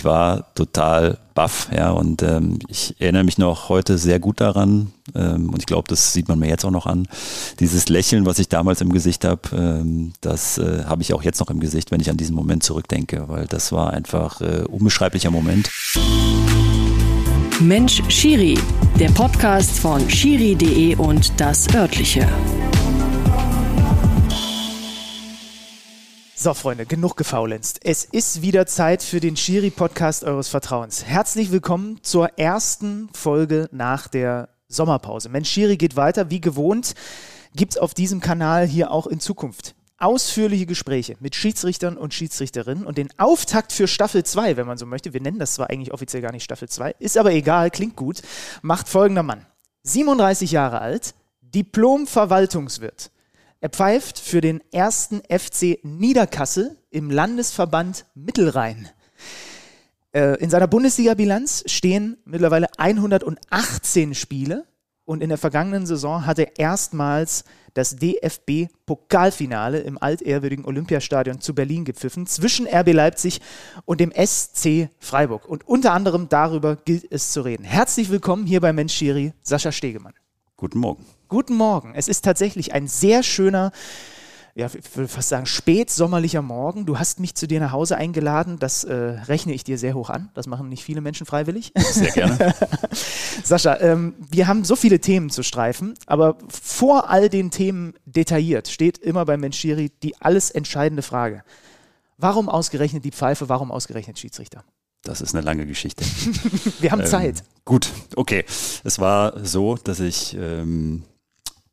ich war total baff, ja, und ähm, ich erinnere mich noch heute sehr gut daran, ähm, und ich glaube, das sieht man mir jetzt auch noch an. Dieses Lächeln, was ich damals im Gesicht habe, ähm, das äh, habe ich auch jetzt noch im Gesicht, wenn ich an diesen Moment zurückdenke, weil das war einfach äh, unbeschreiblicher Moment. Mensch Schiri, der Podcast von Schiri.de und das örtliche. So, Freunde, genug gefaulenzt. Es ist wieder Zeit für den Schiri-Podcast eures Vertrauens. Herzlich willkommen zur ersten Folge nach der Sommerpause. Mensch, Schiri geht weiter. Wie gewohnt gibt es auf diesem Kanal hier auch in Zukunft ausführliche Gespräche mit Schiedsrichtern und Schiedsrichterinnen und den Auftakt für Staffel 2, wenn man so möchte. Wir nennen das zwar eigentlich offiziell gar nicht Staffel 2, ist aber egal, klingt gut, macht folgender Mann. 37 Jahre alt, Diplom-Verwaltungswirt er pfeift für den ersten FC Niederkassel im Landesverband Mittelrhein. Äh, in seiner Bundesliga-Bilanz stehen mittlerweile 118 Spiele und in der vergangenen Saison hat er erstmals das DFB-Pokalfinale im altehrwürdigen Olympiastadion zu Berlin gepfiffen, zwischen RB Leipzig und dem SC Freiburg. Und unter anderem darüber gilt es zu reden. Herzlich willkommen hier bei Mensch Schiri, Sascha Stegemann. Guten Morgen. Guten Morgen. Es ist tatsächlich ein sehr schöner, ja, ich würde fast sagen, spätsommerlicher Morgen. Du hast mich zu dir nach Hause eingeladen. Das äh, rechne ich dir sehr hoch an. Das machen nicht viele Menschen freiwillig. Sehr gerne. Sascha, ähm, wir haben so viele Themen zu streifen, aber vor all den Themen detailliert steht immer bei Menschiri die alles entscheidende Frage. Warum ausgerechnet die Pfeife? Warum ausgerechnet Schiedsrichter? Das ist eine lange Geschichte. wir haben ähm, Zeit. Gut, okay. Es war so, dass ich ähm,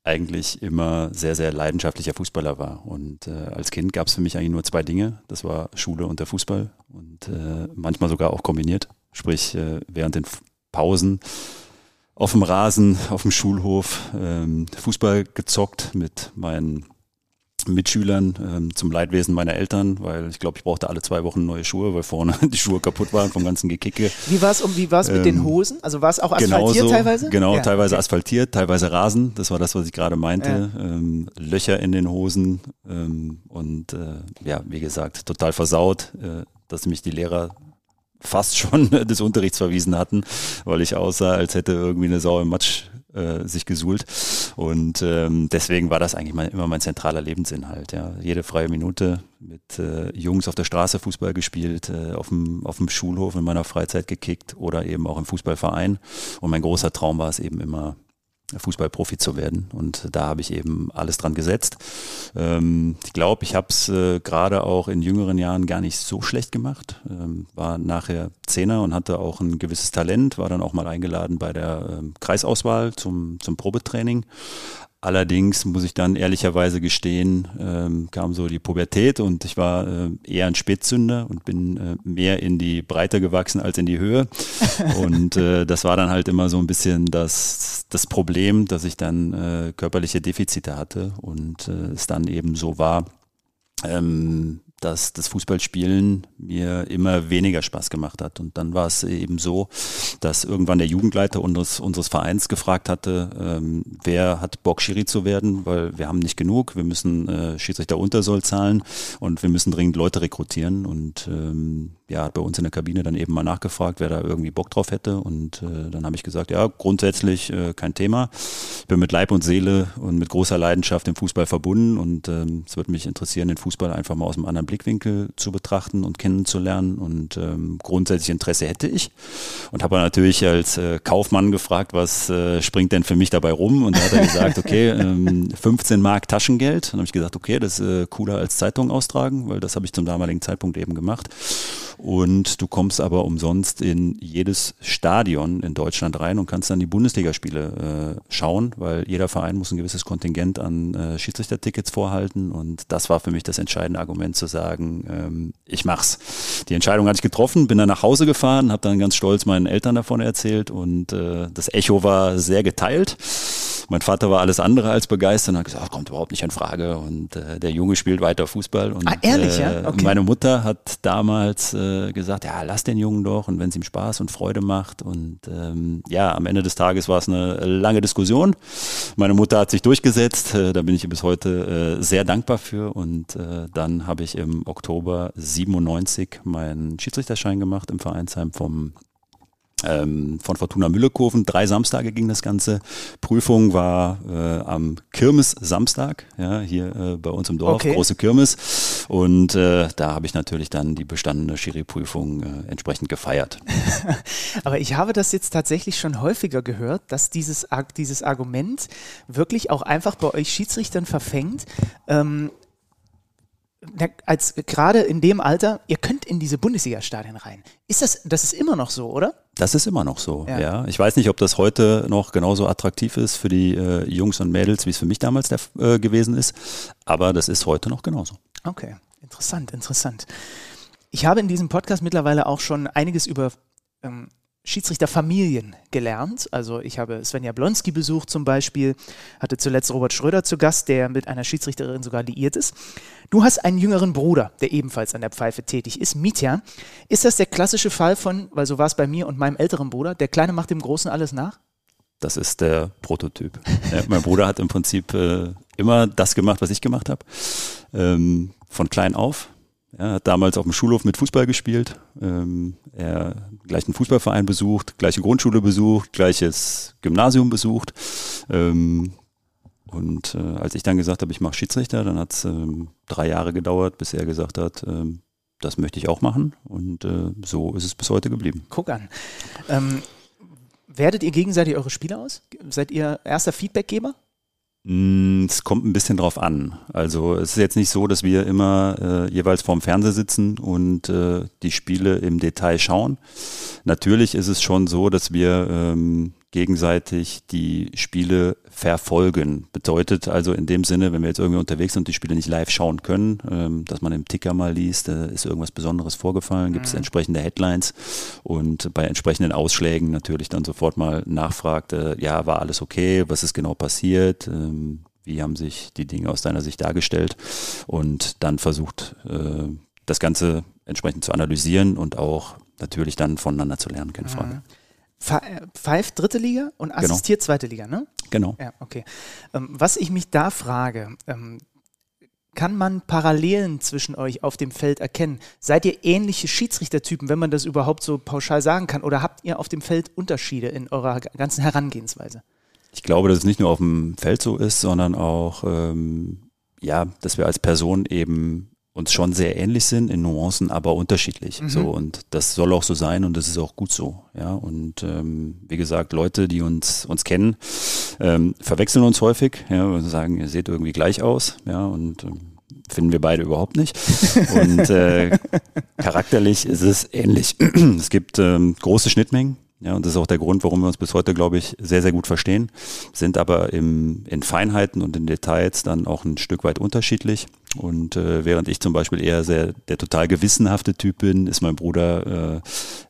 eigentlich immer sehr, sehr leidenschaftlicher Fußballer war. Und äh, als Kind gab es für mich eigentlich nur zwei Dinge. Das war Schule und der Fußball. Und äh, manchmal sogar auch kombiniert. Sprich, äh, während den Pausen auf dem Rasen, auf dem Schulhof ähm, Fußball gezockt mit meinen Mitschülern ähm, zum Leidwesen meiner Eltern, weil ich glaube, ich brauchte alle zwei Wochen neue Schuhe, weil vorne die Schuhe kaputt waren vom ganzen Gekicke. Wie war es um, wie war's mit ähm, den Hosen? Also war es auch asphaltiert genauso, teilweise? Genau, ja, teilweise okay. asphaltiert, teilweise Rasen. Das war das, was ich gerade meinte. Ja. Ähm, Löcher in den Hosen ähm, und äh, ja, wie gesagt, total versaut, äh, dass mich die Lehrer fast schon des Unterrichts verwiesen hatten, weil ich aussah, als hätte irgendwie eine Sau im Matsch äh, sich gesuhlt. Und ähm, deswegen war das eigentlich mein, immer mein zentraler Lebensinhalt. Ja. Jede freie Minute mit äh, Jungs auf der Straße Fußball gespielt, äh, auf, dem, auf dem Schulhof in meiner Freizeit gekickt oder eben auch im Fußballverein. Und mein großer Traum war es eben immer, Fußballprofi zu werden. Und da habe ich eben alles dran gesetzt. Ähm, ich glaube, ich habe es äh, gerade auch in jüngeren Jahren gar nicht so schlecht gemacht. Ähm, war nachher Zehner und hatte auch ein gewisses Talent, war dann auch mal eingeladen bei der ähm, Kreisauswahl zum, zum Probetraining. Allerdings muss ich dann ehrlicherweise gestehen, ähm, kam so die Pubertät und ich war äh, eher ein Spätzünder und bin äh, mehr in die Breite gewachsen als in die Höhe. und äh, das war dann halt immer so ein bisschen das, das Problem, dass ich dann äh, körperliche Defizite hatte und äh, es dann eben so war, ähm, dass das Fußballspielen mir immer weniger Spaß gemacht hat. Und dann war es eben so, dass irgendwann der Jugendleiter unseres, unseres Vereins gefragt hatte, ähm, wer hat Bock, Schiri zu werden, weil wir haben nicht genug, wir müssen äh, Schiedsrichter Untersoll zahlen und wir müssen dringend Leute rekrutieren. Und ähm, ja, hat bei uns in der Kabine dann eben mal nachgefragt, wer da irgendwie Bock drauf hätte. Und äh, dann habe ich gesagt, ja, grundsätzlich äh, kein Thema. Ich bin mit Leib und Seele und mit großer Leidenschaft im Fußball verbunden und ähm, es würde mich interessieren, den Fußball einfach mal aus einem anderen Blickwinkel zu betrachten und kennenzulernen. Und ähm, grundsätzlich Interesse hätte ich. Und habe natürlich als äh, Kaufmann gefragt, was äh, springt denn für mich dabei rum? Und da hat er gesagt, okay, ähm, 15 Mark Taschengeld. Dann habe ich gesagt, okay, das ist äh, cooler als Zeitung austragen, weil das habe ich zum damaligen Zeitpunkt eben gemacht und du kommst aber umsonst in jedes Stadion in Deutschland rein und kannst dann die Bundesligaspiele äh, schauen, weil jeder Verein muss ein gewisses Kontingent an äh, Schiedsrichtertickets vorhalten und das war für mich das entscheidende Argument zu sagen, ähm, ich mach's. Die Entscheidung hatte ich getroffen, bin dann nach Hause gefahren, habe dann ganz stolz meinen Eltern davon erzählt und äh, das Echo war sehr geteilt. Mein Vater war alles andere als begeistert und hat gesagt, kommt überhaupt nicht in Frage. Und äh, der Junge spielt weiter Fußball. Und, ah, ehrlich, äh, ja? Okay. Meine Mutter hat damals äh, gesagt, ja, lass den Jungen doch und wenn es ihm Spaß und Freude macht. Und ähm, ja, am Ende des Tages war es eine lange Diskussion. Meine Mutter hat sich durchgesetzt. Äh, da bin ich bis heute äh, sehr dankbar für. Und äh, dann habe ich im Oktober 97 meinen Schiedsrichterschein gemacht im Vereinsheim vom ähm, von Fortuna Müllekofen. Drei Samstage ging das Ganze. Prüfung war äh, am Kirmes Samstag, ja, hier äh, bei uns im Dorf, okay. große Kirmes. Und äh, da habe ich natürlich dann die bestandene Schiri-Prüfung äh, entsprechend gefeiert. Aber ich habe das jetzt tatsächlich schon häufiger gehört, dass dieses, dieses Argument wirklich auch einfach bei euch Schiedsrichtern verfängt. Ähm, als gerade in dem Alter, ihr könnt in diese Bundesliga-Stadien rein. Ist das, das ist immer noch so, oder? Das ist immer noch so, ja. ja. Ich weiß nicht, ob das heute noch genauso attraktiv ist für die äh, Jungs und Mädels, wie es für mich damals der, äh, gewesen ist, aber das ist heute noch genauso. Okay, interessant, interessant. Ich habe in diesem Podcast mittlerweile auch schon einiges über ähm, Schiedsrichterfamilien gelernt. Also ich habe Svenja Blonski besucht zum Beispiel, hatte zuletzt Robert Schröder zu Gast, der mit einer Schiedsrichterin sogar liiert ist. Du hast einen jüngeren Bruder, der ebenfalls an der Pfeife tätig ist, Mitya. Ist das der klassische Fall von, weil so war es bei mir und meinem älteren Bruder, der Kleine macht dem Großen alles nach? Das ist der Prototyp. ja, mein Bruder hat im Prinzip äh, immer das gemacht, was ich gemacht habe. Ähm, von klein auf er hat damals auf dem Schulhof mit Fußball gespielt. Ähm, er gleich einen Fußballverein besucht, gleiche Grundschule besucht, gleiches Gymnasium besucht. Ähm, und äh, als ich dann gesagt habe, ich mache Schiedsrichter, dann hat es ähm, drei Jahre gedauert, bis er gesagt hat, ähm, das möchte ich auch machen. Und äh, so ist es bis heute geblieben. Guck an. Ähm, werdet ihr gegenseitig eure Spiele aus? Seid ihr erster Feedbackgeber? Mm, es kommt ein bisschen drauf an. Also es ist jetzt nicht so, dass wir immer äh, jeweils vorm Fernseher sitzen und äh, die Spiele im Detail schauen. Natürlich ist es schon so, dass wir ähm, gegenseitig die Spiele verfolgen. Bedeutet also in dem Sinne, wenn wir jetzt irgendwie unterwegs sind und die Spiele nicht live schauen können, ähm, dass man im Ticker mal liest, äh, ist irgendwas Besonderes vorgefallen, gibt es mhm. entsprechende Headlines und bei entsprechenden Ausschlägen natürlich dann sofort mal nachfragt, äh, ja, war alles okay, was ist genau passiert, ähm, wie haben sich die Dinge aus deiner Sicht dargestellt und dann versucht, äh, das Ganze entsprechend zu analysieren und auch natürlich dann voneinander zu lernen, keine Frage. Pfeift dritte Liga und genau. assistiert genau. zweite Liga, ne? Genau. Ja, okay. Ähm, was ich mich da frage, ähm, kann man Parallelen zwischen euch auf dem Feld erkennen? Seid ihr ähnliche Schiedsrichtertypen, wenn man das überhaupt so pauschal sagen kann? Oder habt ihr auf dem Feld Unterschiede in eurer ganzen Herangehensweise? Ich glaube, dass es nicht nur auf dem Feld so ist, sondern auch, ähm, ja, dass wir als Person eben uns schon sehr ähnlich sind, in Nuancen aber unterschiedlich. Mhm. So, und das soll auch so sein und das ist auch gut so. Ja, und ähm, wie gesagt, Leute, die uns, uns kennen, ähm, verwechseln uns häufig, ja, und sagen, ihr seht irgendwie gleich aus, ja, und ähm, finden wir beide überhaupt nicht. Und äh, charakterlich ist es ähnlich. es gibt ähm, große Schnittmengen. Ja, und das ist auch der Grund, warum wir uns bis heute, glaube ich, sehr, sehr gut verstehen, sind aber im, in Feinheiten und in Details dann auch ein Stück weit unterschiedlich. Und äh, während ich zum Beispiel eher sehr der total gewissenhafte Typ bin, ist mein Bruder äh,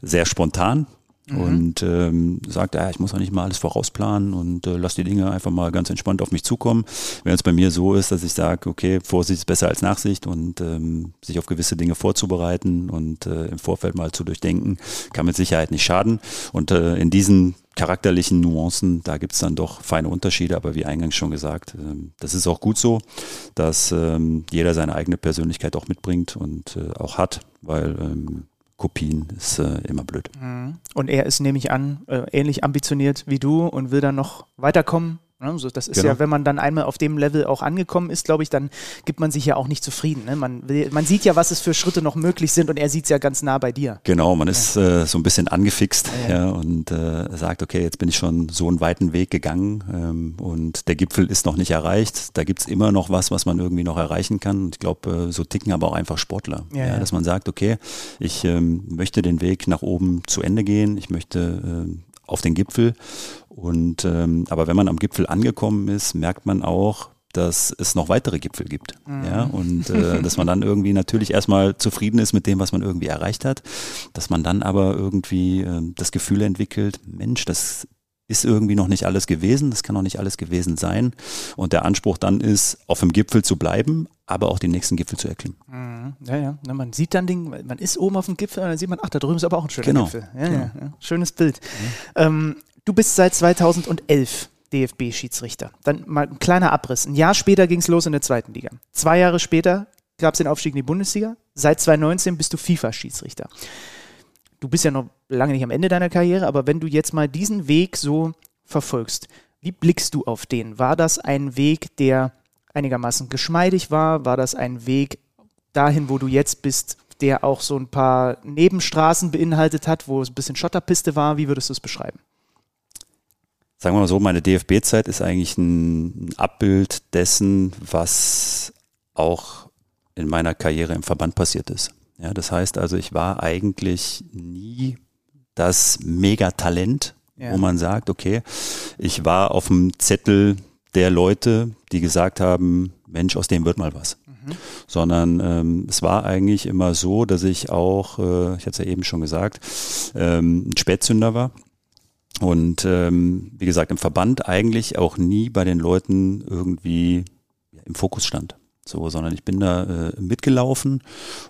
sehr spontan mhm. und ähm, sagt, ja, ich muss auch nicht mal alles vorausplanen und äh, lass die Dinge einfach mal ganz entspannt auf mich zukommen. Wenn es bei mir so ist, dass ich sage, okay, Vorsicht ist besser als Nachsicht und ähm, sich auf gewisse Dinge vorzubereiten und äh, im Vorfeld mal zu durchdenken, kann mit Sicherheit nicht schaden. Und äh, in diesen charakterlichen Nuancen, da gibt es dann doch feine Unterschiede, aber wie eingangs schon gesagt, ähm, das ist auch gut so, dass ähm, jeder seine eigene Persönlichkeit auch mitbringt und äh, auch hat, weil ähm, Kopien ist äh, immer blöd. Mhm. Und er ist, nehme ich an, äh, ähnlich ambitioniert wie du und will dann noch weiterkommen Ne? So, das ist genau. ja, wenn man dann einmal auf dem Level auch angekommen ist, glaube ich, dann gibt man sich ja auch nicht zufrieden. Ne? Man, will, man sieht ja, was es für Schritte noch möglich sind und er sieht es ja ganz nah bei dir. Genau, man ist ja. äh, so ein bisschen angefixt ja, ja. und äh, sagt, okay, jetzt bin ich schon so einen weiten Weg gegangen ähm, und der Gipfel ist noch nicht erreicht. Da gibt es immer noch was, was man irgendwie noch erreichen kann. Und ich glaube, äh, so ticken aber auch einfach Sportler. Dass man sagt, okay, ich ähm, möchte den Weg nach oben zu Ende gehen, ich möchte ähm, auf den Gipfel. Und ähm, aber wenn man am Gipfel angekommen ist, merkt man auch, dass es noch weitere Gipfel gibt. Mhm. Ja, und äh, dass man dann irgendwie natürlich erstmal zufrieden ist mit dem, was man irgendwie erreicht hat, dass man dann aber irgendwie äh, das Gefühl entwickelt, Mensch, das ist irgendwie noch nicht alles gewesen, das kann noch nicht alles gewesen sein. Und der Anspruch dann ist, auf dem Gipfel zu bleiben, aber auch den nächsten Gipfel zu erklimmen. Mhm. Ja, ja. Na, man sieht dann Ding, man ist oben auf dem Gipfel und dann sieht man, ach, da drüben ist aber auch ein schöner Genau. Gipfel. Ja, Genau. ja, ja. Schönes Bild. Ähm, du bist seit 2011 DFB-Schiedsrichter. Dann mal ein kleiner Abriss. Ein Jahr später ging es los in der zweiten Liga. Zwei Jahre später gab es den Aufstieg in die Bundesliga. Seit 2019 bist du FIFA-Schiedsrichter. Du bist ja noch lange nicht am Ende deiner Karriere, aber wenn du jetzt mal diesen Weg so verfolgst, wie blickst du auf den? War das ein Weg, der einigermaßen geschmeidig war? War das ein Weg dahin, wo du jetzt bist, der auch so ein paar Nebenstraßen beinhaltet hat, wo es ein bisschen Schotterpiste war? Wie würdest du es beschreiben? Sagen wir mal so, meine DFB-Zeit ist eigentlich ein Abbild dessen, was auch in meiner Karriere im Verband passiert ist. Ja, das heißt also, ich war eigentlich nie das Megatalent, Ja. wo man sagt, okay, ich war auf dem Zettel der Leute, die gesagt haben, Mensch, aus dem wird mal was. Sondern ähm, es war eigentlich immer so, dass ich auch, äh, ich hatte es ja eben schon gesagt, ähm, ein Spätzünder war. Und ähm, wie gesagt, im Verband eigentlich auch nie bei den Leuten irgendwie im Fokus stand. So, sondern ich bin da äh, mitgelaufen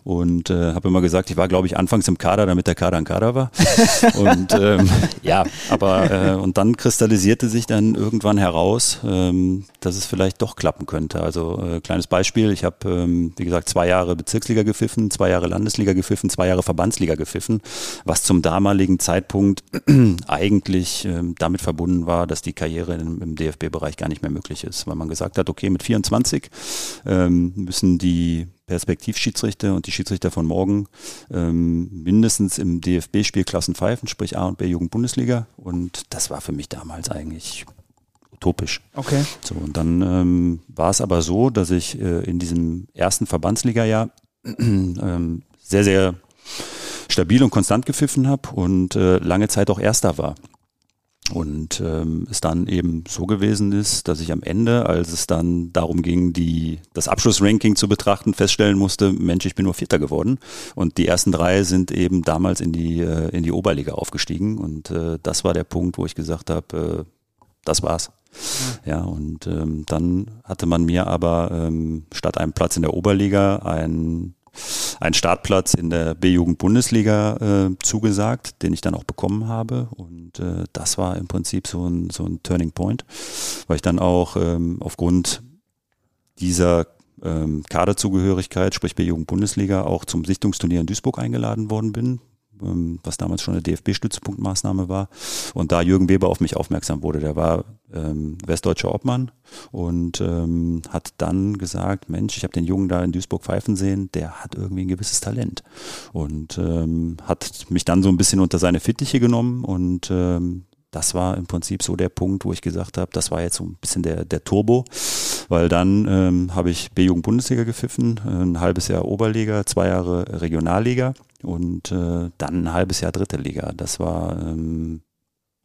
und äh, habe immer gesagt, ich war, glaube ich, anfangs im Kader, damit der Kader ein Kader war. und ähm, ja, aber äh, und dann kristallisierte sich dann irgendwann heraus, ähm, dass es vielleicht doch klappen könnte. Also äh, kleines Beispiel, ich habe, ähm, wie gesagt, zwei Jahre Bezirksliga gepfiffen, zwei Jahre Landesliga gepfiffen, zwei Jahre Verbandsliga gepfiffen, was zum damaligen Zeitpunkt eigentlich ähm, damit verbunden war, dass die Karriere im, im DFB-Bereich gar nicht mehr möglich ist, weil man gesagt hat, okay, mit 24 ähm, müssen die Perspektivschiedsrichter und die Schiedsrichter von morgen ähm, mindestens im DFB-Spiel Klassen pfeifen, sprich A und B Jugend-Bundesliga. Und das war für mich damals eigentlich utopisch. Okay. So, und dann ähm, war es aber so, dass ich äh, in diesem ersten Verbandsliga-Jahr ähm, sehr, sehr stabil und konstant gepfiffen habe und äh, lange Zeit auch Erster war. Und ähm, es dann eben so gewesen ist, dass ich am Ende, als es dann darum ging, die, das Abschlussranking zu betrachten, feststellen musste, Mensch, ich bin nur Vierter geworden. Und die ersten drei sind eben damals in die, äh, in die Oberliga aufgestiegen. Und äh, das war der Punkt, wo ich gesagt habe, äh, das war's. Ja, und ähm, dann hatte man mir aber ähm, statt einem Platz in der Oberliga einen einen Startplatz in der B-Jugend-Bundesliga äh, zugesagt, den ich dann auch bekommen habe. Und äh, das war im Prinzip so ein, so ein Turning Point, weil ich dann auch ähm, aufgrund dieser ähm, Kaderzugehörigkeit, sprich B-Jugend-Bundesliga, auch zum Sichtungsturnier in Duisburg eingeladen worden bin, was damals schon eine DFB-Stützpunktmaßnahme war. Und da Jürgen Weber auf mich aufmerksam wurde, der war ähm, westdeutscher Obmann und ähm, hat dann gesagt, Mensch, ich habe den Jungen da in Duisburg pfeifen sehen, der hat irgendwie ein gewisses Talent. Und ähm, hat mich dann so ein bisschen unter seine Fittiche genommen und ähm, das war im Prinzip so der Punkt, wo ich gesagt habe, das war jetzt so ein bisschen der, der Turbo, weil dann ähm, habe ich B-Jugend-Bundesliga gepfiffen, ein halbes Jahr Oberliga, zwei Jahre Regionalliga und äh, dann ein halbes Jahr dritte Liga. Das war ähm,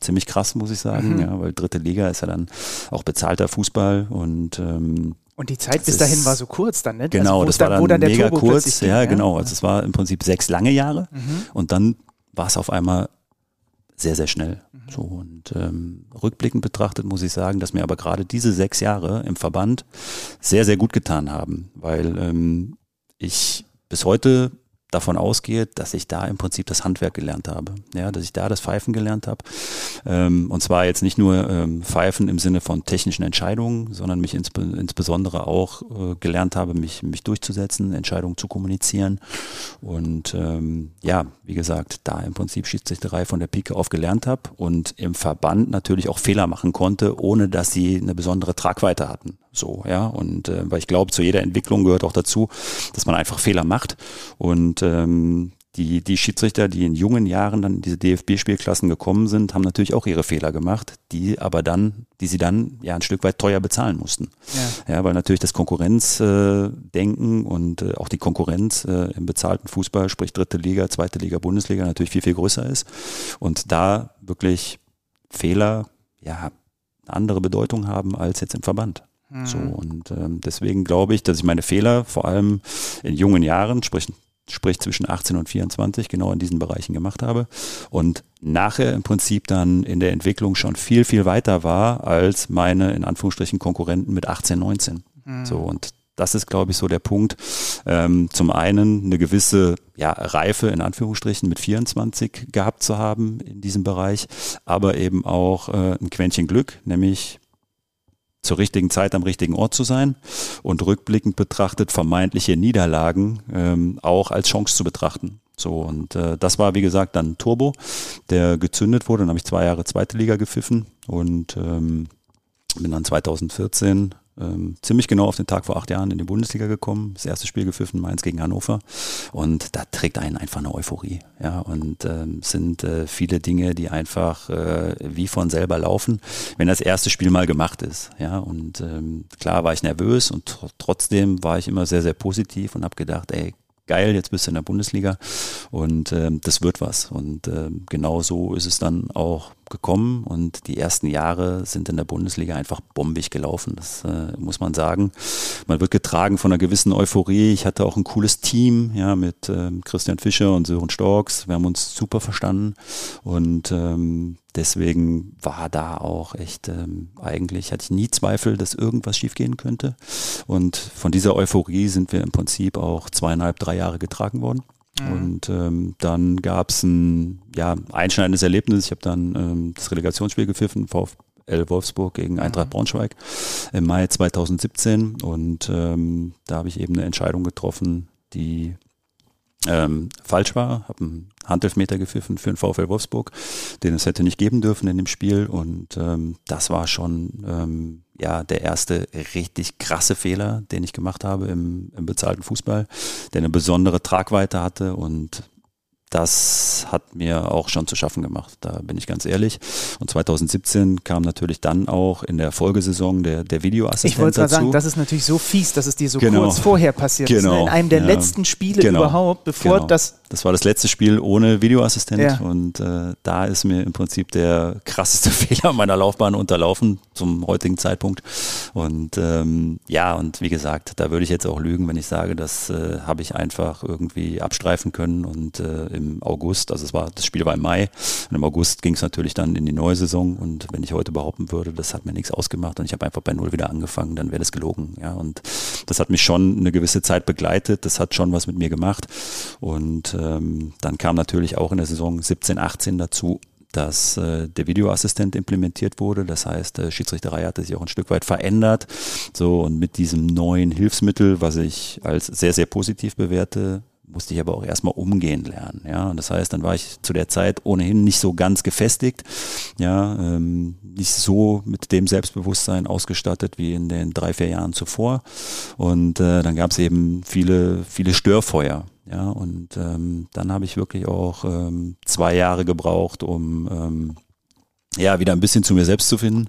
ziemlich krass, muss ich sagen, Mhm. ja, weil dritte Liga ist ja dann auch bezahlter Fußball und ähm, Und die Zeit bis dahin war so kurz dann, ne? genau, wo das war dann dann mega Turbo kurz, ging, ja, genau, also es war im Prinzip sechs lange Jahre Mhm. und dann war es auf einmal sehr, sehr schnell. Mhm. So und ähm, rückblickend betrachtet muss ich sagen, dass mir aber gerade diese sechs Jahre im Verband sehr, sehr gut getan haben, weil ähm, ich bis heute davon ausgehe, dass ich da im Prinzip das Handwerk gelernt habe. Ja, dass ich da das Pfeifen gelernt habe. Ähm, und zwar jetzt nicht nur ähm, Pfeifen im Sinne von technischen Entscheidungen, sondern mich insbe insbesondere auch äh, gelernt habe, mich, mich durchzusetzen, Entscheidungen zu kommunizieren. Und ähm, ja, wie gesagt, da im Prinzip Schiedsrichterei von der Pike auf gelernt habe und im Verband natürlich auch Fehler machen konnte, ohne dass sie eine besondere Tragweite hatten. So, ja. Und äh, weil ich glaube, zu jeder Entwicklung gehört auch dazu, dass man einfach Fehler macht. Und ähm, die, die Schiedsrichter, die in jungen Jahren dann in diese DFB-Spielklassen gekommen sind, haben natürlich auch ihre Fehler gemacht, die aber dann, die sie dann ja ein Stück weit teuer bezahlen mussten. Ja. Ja, weil natürlich das Konkurrenzdenken äh, und äh, auch die Konkurrenz äh, im bezahlten Fußball, sprich dritte Liga, zweite Liga, Bundesliga, natürlich viel, viel größer ist. Und da wirklich Fehler, ja, eine andere Bedeutung haben als jetzt im Verband. Mhm. So, und ähm, deswegen glaube ich, dass ich meine Fehler vor allem in jungen Jahren, sprich sprich zwischen 18 und 24, genau in diesen Bereichen gemacht habe und nachher im Prinzip dann in der Entwicklung schon viel, viel weiter war als meine in Anführungsstrichen Konkurrenten mit 18, 19. Mhm. So und das ist, glaube ich, so der Punkt. Ähm, zum einen eine gewisse ja, Reife in Anführungsstrichen mit 24 gehabt zu haben in diesem Bereich, aber eben auch äh, ein Quäntchen Glück, nämlich zur richtigen Zeit am richtigen Ort zu sein und rückblickend betrachtet vermeintliche Niederlagen ähm, auch als Chance zu betrachten. So, und äh, das war, wie gesagt, dann Turbo, der gezündet wurde. Dann habe ich zwei Jahre zweite Liga gepfiffen und ähm, bin dann 2014 ähm, ziemlich genau auf den Tag vor acht Jahren in die Bundesliga gekommen. Das erste Spiel gepfiffen, Mainz gegen Hannover. Und da trägt einen einfach eine Euphorie. Ja, und ähm, sind äh, viele Dinge, die einfach äh, wie von selber laufen, wenn das erste Spiel mal gemacht ist. Ja, und ähm, klar war ich nervös und tr trotzdem war ich immer sehr, sehr positiv und habe gedacht, ey, geil, jetzt bist du in der Bundesliga und ähm, das wird was. Und ähm, genau so ist es dann auch gekommen und die ersten Jahre sind in der Bundesliga einfach bombig gelaufen. Das äh, muss man sagen. Man wird getragen von einer gewissen Euphorie. Ich hatte auch ein cooles Team, ja, mit ähm, Christian Fischer und Sören Storks. Wir haben uns super verstanden und ähm, deswegen war da auch echt ähm, eigentlich hatte ich nie Zweifel, dass irgendwas schiefgehen könnte. Und von dieser Euphorie sind wir im Prinzip auch zweieinhalb, drei Jahre getragen worden. Mhm. Und ähm, dann gab es ein ja, einschneidendes Erlebnis. Ich habe dann ähm, das Relegationsspiel gepfiffen, VfL Wolfsburg gegen Eintracht mhm. Braunschweig im Mai 2017. Und ähm, da habe ich eben eine Entscheidung getroffen, die ähm, falsch war, habe einen Handelfmeter gepfiffen für den VfL Wolfsburg, den es hätte nicht geben dürfen in dem Spiel und ähm, das war schon ähm, ja der erste richtig krasse Fehler, den ich gemacht habe im, im bezahlten Fußball, der eine besondere Tragweite hatte und das hat mir auch schon zu schaffen gemacht, da bin ich ganz ehrlich. Und 2017 kam natürlich dann auch in der Folgesaison der, der Videoassistent Ich wollte gerade sagen, das ist natürlich so fies, dass es dir so genau. kurz vorher passiert genau. ist. In einem der ja. letzten Spiele genau. überhaupt, bevor genau. das das war das letzte Spiel ohne Videoassistent ja. und äh, da ist mir im Prinzip der krasseste Fehler meiner Laufbahn unterlaufen zum heutigen Zeitpunkt. Und ähm, ja, und wie gesagt, da würde ich jetzt auch lügen, wenn ich sage, das äh, habe ich einfach irgendwie abstreifen können. Und äh, im August, also es war, das Spiel war im Mai, und im August ging es natürlich dann in die neue Saison. Und wenn ich heute behaupten würde, das hat mir nichts ausgemacht und ich habe einfach bei Null wieder angefangen, dann wäre das gelogen. Ja, und das hat mich schon eine gewisse Zeit begleitet, das hat schon was mit mir gemacht. Und ähm, dann kam natürlich auch in der Saison 17, 18 dazu, dass äh, der Videoassistent implementiert wurde. Das heißt, äh, Schiedsrichterei hatte sich auch ein Stück weit verändert. So, und mit diesem neuen Hilfsmittel, was ich als sehr, sehr positiv bewerte, musste ich aber auch erstmal umgehen lernen. Ja, und das heißt, dann war ich zu der Zeit ohnehin nicht so ganz gefestigt, ja, ähm, nicht so mit dem Selbstbewusstsein ausgestattet wie in den drei, vier Jahren zuvor. Und äh, dann gab es eben viele, viele Störfeuer. Ja, und ähm, dann habe ich wirklich auch ähm, zwei Jahre gebraucht, um ähm, ja, wieder ein bisschen zu mir selbst zu finden.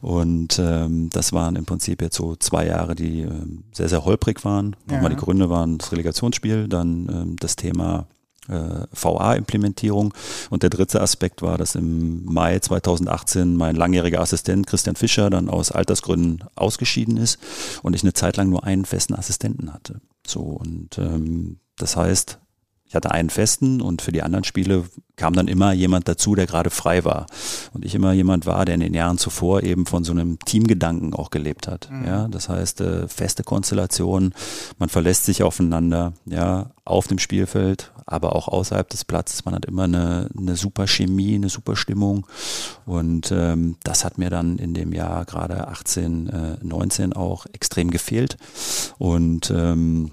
Und ähm, das waren im Prinzip jetzt so zwei Jahre, die ähm, sehr, sehr holprig waren. Ja. Nochmal die Gründe waren das Relegationsspiel, dann ähm, das Thema äh, VA-Implementierung. Und der dritte Aspekt war, dass im Mai 2018 mein langjähriger Assistent Christian Fischer dann aus Altersgründen ausgeschieden ist und ich eine Zeit lang nur einen festen Assistenten hatte. So und ähm, das heißt, ich hatte einen festen und für die anderen Spiele kam dann immer jemand dazu, der gerade frei war. Und ich immer jemand war, der in den Jahren zuvor eben von so einem Teamgedanken auch gelebt hat. Mhm. Ja, das heißt, äh, feste Konstellationen, man verlässt sich aufeinander, ja, auf dem Spielfeld, aber auch außerhalb des Platzes. Man hat immer eine, eine super Chemie, eine super Stimmung. Und ähm, das hat mir dann in dem Jahr gerade 18, äh, 19 auch extrem gefehlt. Und ähm,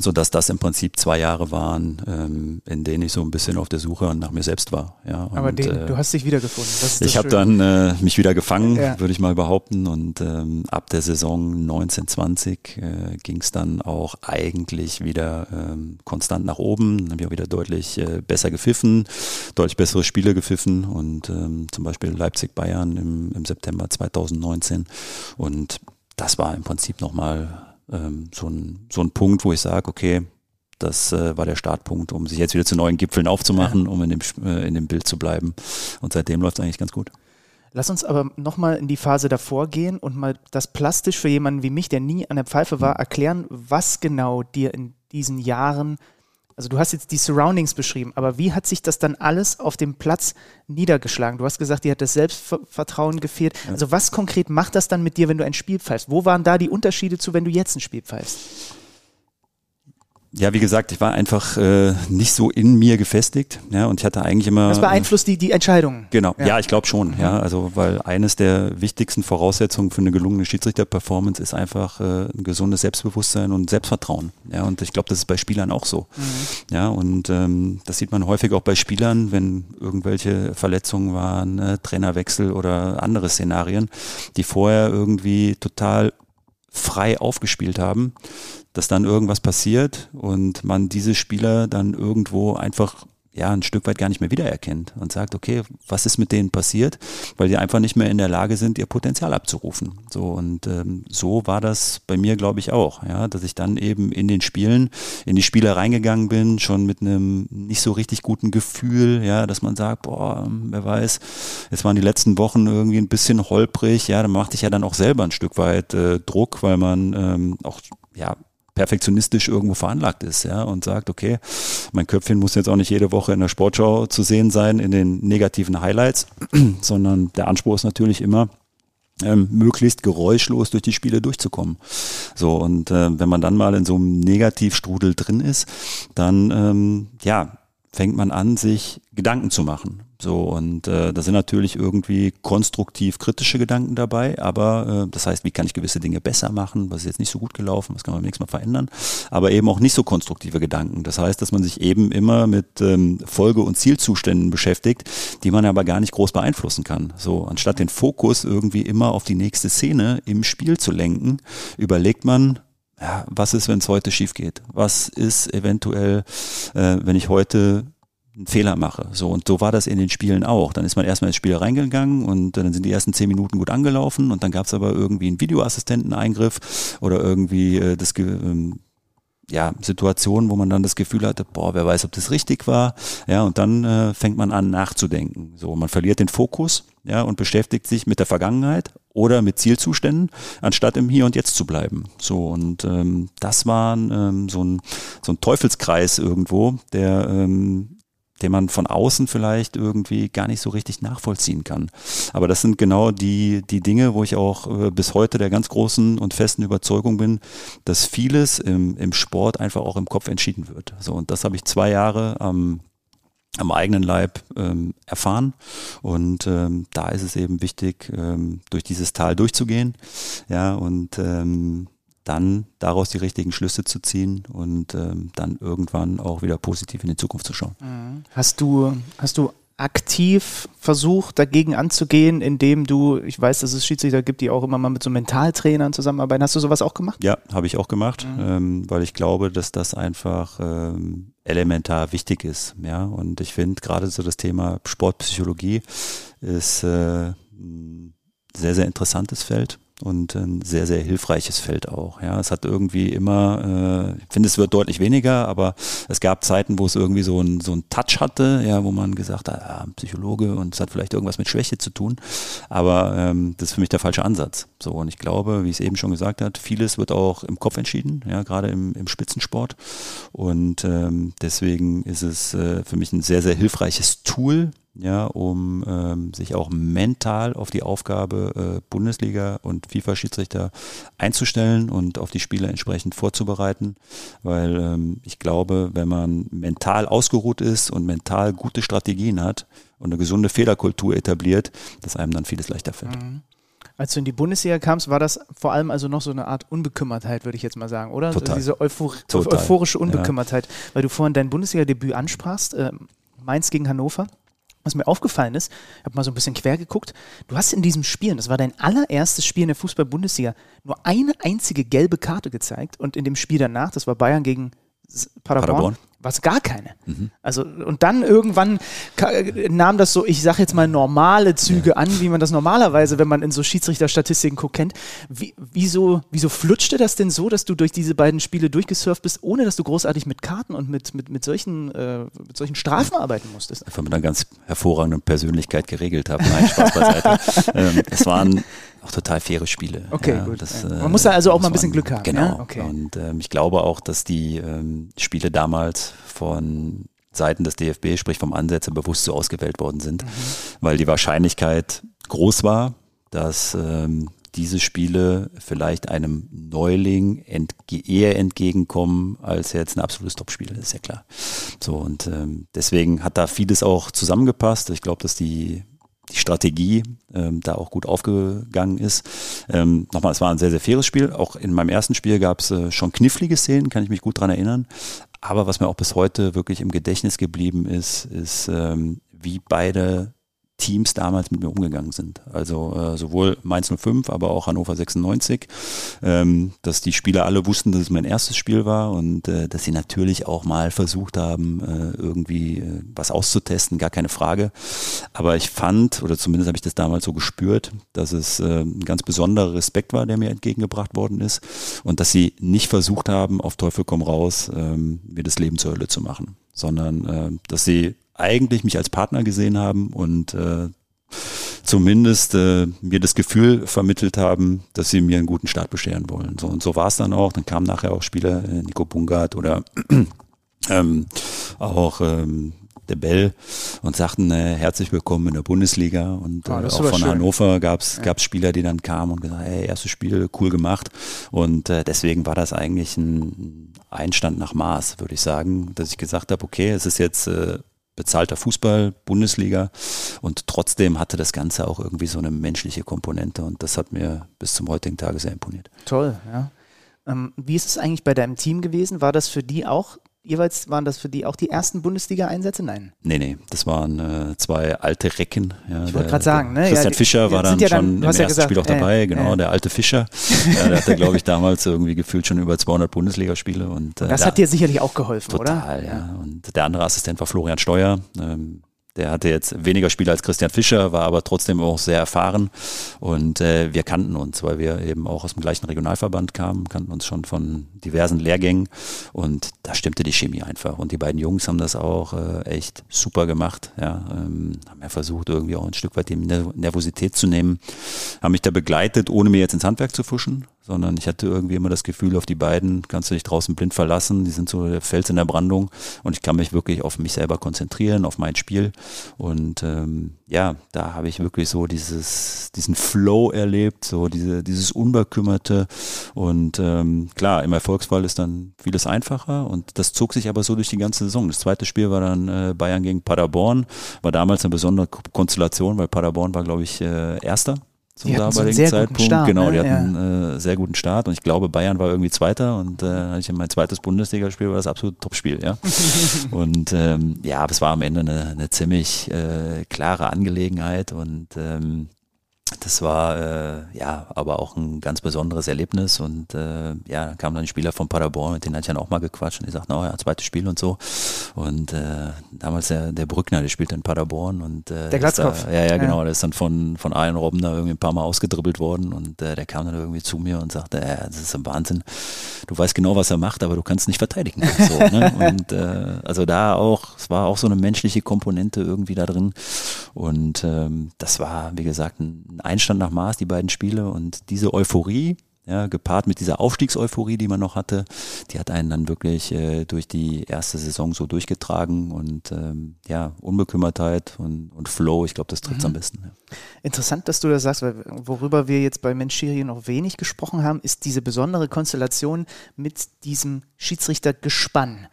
so dass das im Prinzip zwei Jahre waren, ähm, in denen ich so ein bisschen auf der Suche nach mir selbst war. Ja, und, Aber den, äh, du hast dich wiedergefunden. ich habe dann äh, mich wieder gefangen, ja. würde ich mal behaupten. Und ähm, ab der Saison 1920 äh, ging es dann auch eigentlich wieder ähm, konstant nach oben. Dann habe ich auch wieder deutlich äh, besser gepfiffen, deutlich bessere Spiele gepfiffen und ähm, zum Beispiel Leipzig-Bayern im, im September 2019. Und das war im Prinzip nochmal ähm, so, ein, so ein Punkt, wo ich sage, okay, das äh, war der Startpunkt, um sich jetzt wieder zu neuen Gipfeln aufzumachen, ja. um in dem, äh, in dem Bild zu bleiben. Und seitdem läuft es eigentlich ganz gut. Lass uns aber nochmal in die Phase davor gehen und mal das plastisch für jemanden wie mich, der nie an der Pfeife war, erklären, was genau dir in diesen Jahren Also du hast jetzt die Surroundings beschrieben, aber wie hat sich das dann alles auf dem Platz niedergeschlagen? Du hast gesagt, dir hat das Selbstvertrauen gefehlt. Also was konkret macht das dann mit dir, wenn du ein Spiel pfeifst? Wo waren da die Unterschiede zu, wenn du jetzt ein Spiel pfeifst? Ja, wie gesagt, ich war einfach äh, nicht so in mir gefestigt, ja, und ich hatte eigentlich immer. Das beeinflusst die, die Entscheidung. Genau, ja, ja ich glaube schon, mhm. ja, also weil eines der wichtigsten Voraussetzungen für eine gelungene Schiedsrichter-Performance ist einfach äh, ein gesundes Selbstbewusstsein und Selbstvertrauen, ja, und ich glaube, das ist bei Spielern auch so, mhm. ja, und ähm, das sieht man häufig auch bei Spielern, wenn irgendwelche Verletzungen waren, äh, Trainerwechsel oder andere Szenarien, die vorher irgendwie total frei aufgespielt haben, dass dann irgendwas passiert und man diese Spieler dann irgendwo einfach ja, ein Stück weit gar nicht mehr wiedererkennt und sagt, okay, was ist mit denen passiert, weil die einfach nicht mehr in der Lage sind, ihr Potenzial abzurufen. So und ähm, so war das bei mir, glaube ich, auch, ja, dass ich dann eben in den Spielen, in die Spiele reingegangen bin, schon mit einem nicht so richtig guten Gefühl, ja, dass man sagt, boah, wer weiß, jetzt waren die letzten Wochen irgendwie ein bisschen holprig, ja, dann machte ich ja dann auch selber ein Stück weit äh, Druck, weil man ähm, auch ja, perfektionistisch irgendwo veranlagt ist, ja, und sagt, okay, mein Köpfchen muss jetzt auch nicht jede Woche in der Sportschau zu sehen sein in den negativen Highlights, sondern der Anspruch ist natürlich immer, ähm, möglichst geräuschlos durch die Spiele durchzukommen. So, und äh, wenn man dann mal in so einem Negativstrudel drin ist, dann ähm, ja, fängt man an, sich Gedanken zu machen. So, und äh, da sind natürlich irgendwie konstruktiv kritische Gedanken dabei, aber äh, das heißt, wie kann ich gewisse Dinge besser machen, was ist jetzt nicht so gut gelaufen, was kann man beim nächsten Mal verändern, aber eben auch nicht so konstruktive Gedanken. Das heißt, dass man sich eben immer mit ähm, Folge- und Zielzuständen beschäftigt, die man aber gar nicht groß beeinflussen kann. So, anstatt den Fokus irgendwie immer auf die nächste Szene im Spiel zu lenken, überlegt man, ja, was ist, wenn es heute schief geht? Was ist eventuell, äh, wenn ich heute einen Fehler mache. So, und so war das in den Spielen auch. Dann ist man erstmal ins Spiel reingegangen und dann sind die ersten zehn Minuten gut angelaufen und dann gab es aber irgendwie einen Videoassistenteneingriff oder irgendwie äh, das ähm, ja, Situationen, wo man dann das Gefühl hatte, boah, wer weiß, ob das richtig war. Ja, und dann äh, fängt man an nachzudenken. So, man verliert den Fokus, ja, und beschäftigt sich mit der Vergangenheit oder mit Zielzuständen, anstatt im Hier und Jetzt zu bleiben. So, und ähm, das war ähm, so, ein, so ein Teufelskreis irgendwo, der ähm, den man von außen vielleicht irgendwie gar nicht so richtig nachvollziehen kann. Aber das sind genau die, die Dinge, wo ich auch äh, bis heute der ganz großen und festen Überzeugung bin, dass vieles im, im Sport einfach auch im Kopf entschieden wird. So, und das habe ich zwei Jahre am am eigenen Leib ähm, erfahren. Und ähm, da ist es eben wichtig, ähm, durch dieses Tal durchzugehen. Ja, und ähm, dann daraus die richtigen Schlüsse zu ziehen und ähm, dann irgendwann auch wieder positiv in die Zukunft zu schauen. Mhm. Hast du, hast du aktiv versucht, dagegen anzugehen, indem du, ich weiß, dass es Schiedsrichter gibt, die auch immer mal mit so Mentaltrainern zusammenarbeiten. Hast du sowas auch gemacht? Ja, habe ich auch gemacht, mhm. ähm, weil ich glaube, dass das einfach ähm, elementar wichtig ist. Ja, und ich finde gerade so das Thema Sportpsychologie ist äh, ein sehr, sehr interessantes Feld und ein sehr, sehr hilfreiches Feld auch. Ja, es hat irgendwie immer, äh, ich finde, es wird deutlich weniger, aber es gab Zeiten, wo es irgendwie so ein so ein Touch hatte, ja, wo man gesagt hat, ja, Psychologe und es hat vielleicht irgendwas mit Schwäche zu tun. Aber ähm, das ist für mich der falsche Ansatz. So, und ich glaube, wie es eben schon gesagt hat, vieles wird auch im Kopf entschieden, ja, gerade im, im Spitzensport. Und ähm, deswegen ist es äh, für mich ein sehr, sehr hilfreiches Tool, ja, um ähm, sich auch mental auf die Aufgabe äh, Bundesliga und FIFA-Schiedsrichter einzustellen und auf die Spiele entsprechend vorzubereiten, weil ähm, ich glaube, wenn man mental ausgeruht ist und mental gute Strategien hat und eine gesunde Fehlerkultur etabliert, dass einem dann vieles leichter fällt. Mhm. Als du in die Bundesliga kamst, war das vor allem also noch so eine Art Unbekümmertheit, würde ich jetzt mal sagen, oder? Total. Diese Euphor Total. euphorische Unbekümmertheit, ja. weil du vorhin dein Bundesliga-Debüt ansprachst, äh, Mainz gegen Hannover was mir aufgefallen ist, ich habe mal so ein bisschen quer geguckt, du hast in diesem Spiel, das war dein allererstes Spiel in der Fußball-Bundesliga, nur eine einzige gelbe Karte gezeigt und in dem Spiel danach, das war Bayern gegen Paderborn, Paderborn es gar keine. Mhm. Also und dann irgendwann nahm das so, ich sage jetzt mal normale Züge ja. an, wie man das normalerweise, wenn man in so Schiedsrichterstatistiken guckt, kennt. Wie, wieso, wieso flutschte das denn so, dass du durch diese beiden Spiele durchgesurft bist, ohne dass du großartig mit Karten und mit, mit, mit, solchen, äh, mit solchen Strafen arbeiten musstest? Einfach mit einer ganz hervorragenden Persönlichkeit geregelt habe. Nein, Spaß beiseite. ähm, es waren auch total faire Spiele. Okay, ja, gut. Das, Man äh, muss da also auch mal ein bisschen Glück haben. Genau. Ja? Okay. Und ähm, ich glaube auch, dass die ähm, Spiele damals von Seiten des DFB, sprich vom Ansätze, bewusst so ausgewählt worden sind, mhm. weil die Wahrscheinlichkeit groß war, dass ähm, diese Spiele vielleicht einem Neuling entge eher entgegenkommen als jetzt ein absolutes Topspiel, ist ja klar. So und ähm, deswegen hat da vieles auch zusammengepasst. Ich glaube, dass die die Strategie ähm, da auch gut aufgegangen ist. Ähm, nochmal, es war ein sehr, sehr faires Spiel. Auch in meinem ersten Spiel gab es äh, schon knifflige Szenen, kann ich mich gut dran erinnern. Aber was mir auch bis heute wirklich im Gedächtnis geblieben ist, ist, ähm, wie beide Teams damals mit mir umgegangen sind. Also äh, sowohl Mainz 05, aber auch Hannover 96, ähm, dass die Spieler alle wussten, dass es mein erstes Spiel war und äh, dass sie natürlich auch mal versucht haben, äh, irgendwie äh, was auszutesten, gar keine Frage. Aber ich fand, oder zumindest habe ich das damals so gespürt, dass es äh, ein ganz besonderer Respekt war, der mir entgegengebracht worden ist und dass sie nicht versucht haben, auf Teufel komm raus, ähm, mir das Leben zur Hölle zu machen, sondern äh, dass sie eigentlich mich als Partner gesehen haben und äh, zumindest äh, mir das Gefühl vermittelt haben, dass sie mir einen guten Start bescheren wollen. So, und so war es dann auch. Dann kamen nachher auch Spieler, äh, Nico Bungard oder ähm, auch ähm, der Bell und sagten äh, herzlich willkommen in der Bundesliga und ah, äh, auch von schön. Hannover gab es ja. Spieler, die dann kamen und gesagt, hey, erstes Spiel, cool gemacht und äh, deswegen war das eigentlich ein Einstand nach Maß, würde ich sagen, dass ich gesagt habe, okay, es ist jetzt äh, bezahlter Fußball, Bundesliga und trotzdem hatte das Ganze auch irgendwie so eine menschliche Komponente und das hat mir bis zum heutigen Tage sehr imponiert. Toll, ja. Ähm, wie ist es eigentlich bei deinem Team gewesen? War das für die auch jeweils waren das für die auch die ersten Bundesliga-Einsätze? Nein. Nee, nee, das waren äh, zwei alte Recken. Ja, ich wollte gerade sagen, ne? Christian ja, Fischer war dann ja dann, schon im ersten gesagt, Spiel auch dabei, äh, genau, äh. der alte Fischer. ja, der hatte, glaube ich, damals irgendwie gefühlt schon über 200 Bundesligaspiele. Und, und das hat dir sicherlich auch geholfen, total, oder? Total, ja. Und der andere Assistent war Florian Steuer. Ähm, der hatte jetzt weniger Spiele als Christian Fischer, war aber trotzdem auch sehr erfahren. Und äh, wir kannten uns, weil wir eben auch aus dem gleichen Regionalverband kamen, kannten uns schon von diversen Lehrgängen. Und da stimmte die Chemie einfach. Und die beiden Jungs haben das auch äh, echt super gemacht. Ja, ähm, haben ja versucht, irgendwie auch ein Stück weit die Nervosität zu nehmen. Haben mich da begleitet, ohne mir jetzt ins Handwerk zu fuschen sondern ich hatte irgendwie immer das Gefühl, auf die beiden kannst du dich draußen blind verlassen. Die sind so der Fels in der Brandung und ich kann mich wirklich auf mich selber konzentrieren, auf mein Spiel. Und ähm, ja, da habe ich wirklich so dieses, diesen Flow erlebt, so diese, dieses Unbekümmerte. Und ähm, klar, im Erfolgsfall ist dann vieles einfacher und das zog sich aber so durch die ganze Saison. Das zweite Spiel war dann äh, Bayern gegen Paderborn, war damals eine besondere Konstellation, weil Paderborn war, glaube ich, äh, Erster zum damaligen Zeitpunkt. Start, genau, ne? die hatten einen äh, sehr guten Start und ich glaube, Bayern war irgendwie Zweiter und äh, hatte ich mein zweites Bundesligaspiel war das absolut Topspiel, ja. und ähm, ja, aber es war am Ende eine, eine ziemlich äh, klare Angelegenheit und ähm, das war äh, ja aber auch ein ganz besonderes Erlebnis und äh, ja, kam dann ein Spieler von Paderborn, mit denen hatte ich dann auch mal gequatscht und die sagten, oh ja, zweites Spiel und so. Und äh, damals der, der Brückner, der spielte in Paderborn und äh, der Glatzkopf. Da, ja, ja, genau, ja. der ist dann von, von Arjen Robben da irgendwie ein paar Mal ausgedribbelt worden und äh, der kam dann irgendwie zu mir und sagte, äh, das ist ein Wahnsinn. Du weißt genau, was er macht, aber du kannst nicht verteidigen. So, ne? Und äh, also da auch, es war auch so eine menschliche Komponente irgendwie da drin. Und ähm, das war, wie gesagt, ein Einstand nach Maß, die beiden Spiele und diese Euphorie, ja, gepaart mit dieser Aufstiegseuphorie, die man noch hatte, die hat einen dann wirklich äh, durch die erste Saison so durchgetragen und ähm, ja, Unbekümmertheit und, und Flow, ich glaube, das trifft es mhm. am besten. Ja. Interessant, dass du das sagst, weil worüber wir jetzt bei Menschiri noch wenig gesprochen haben, ist diese besondere Konstellation mit diesem Schiedsrichtergespann.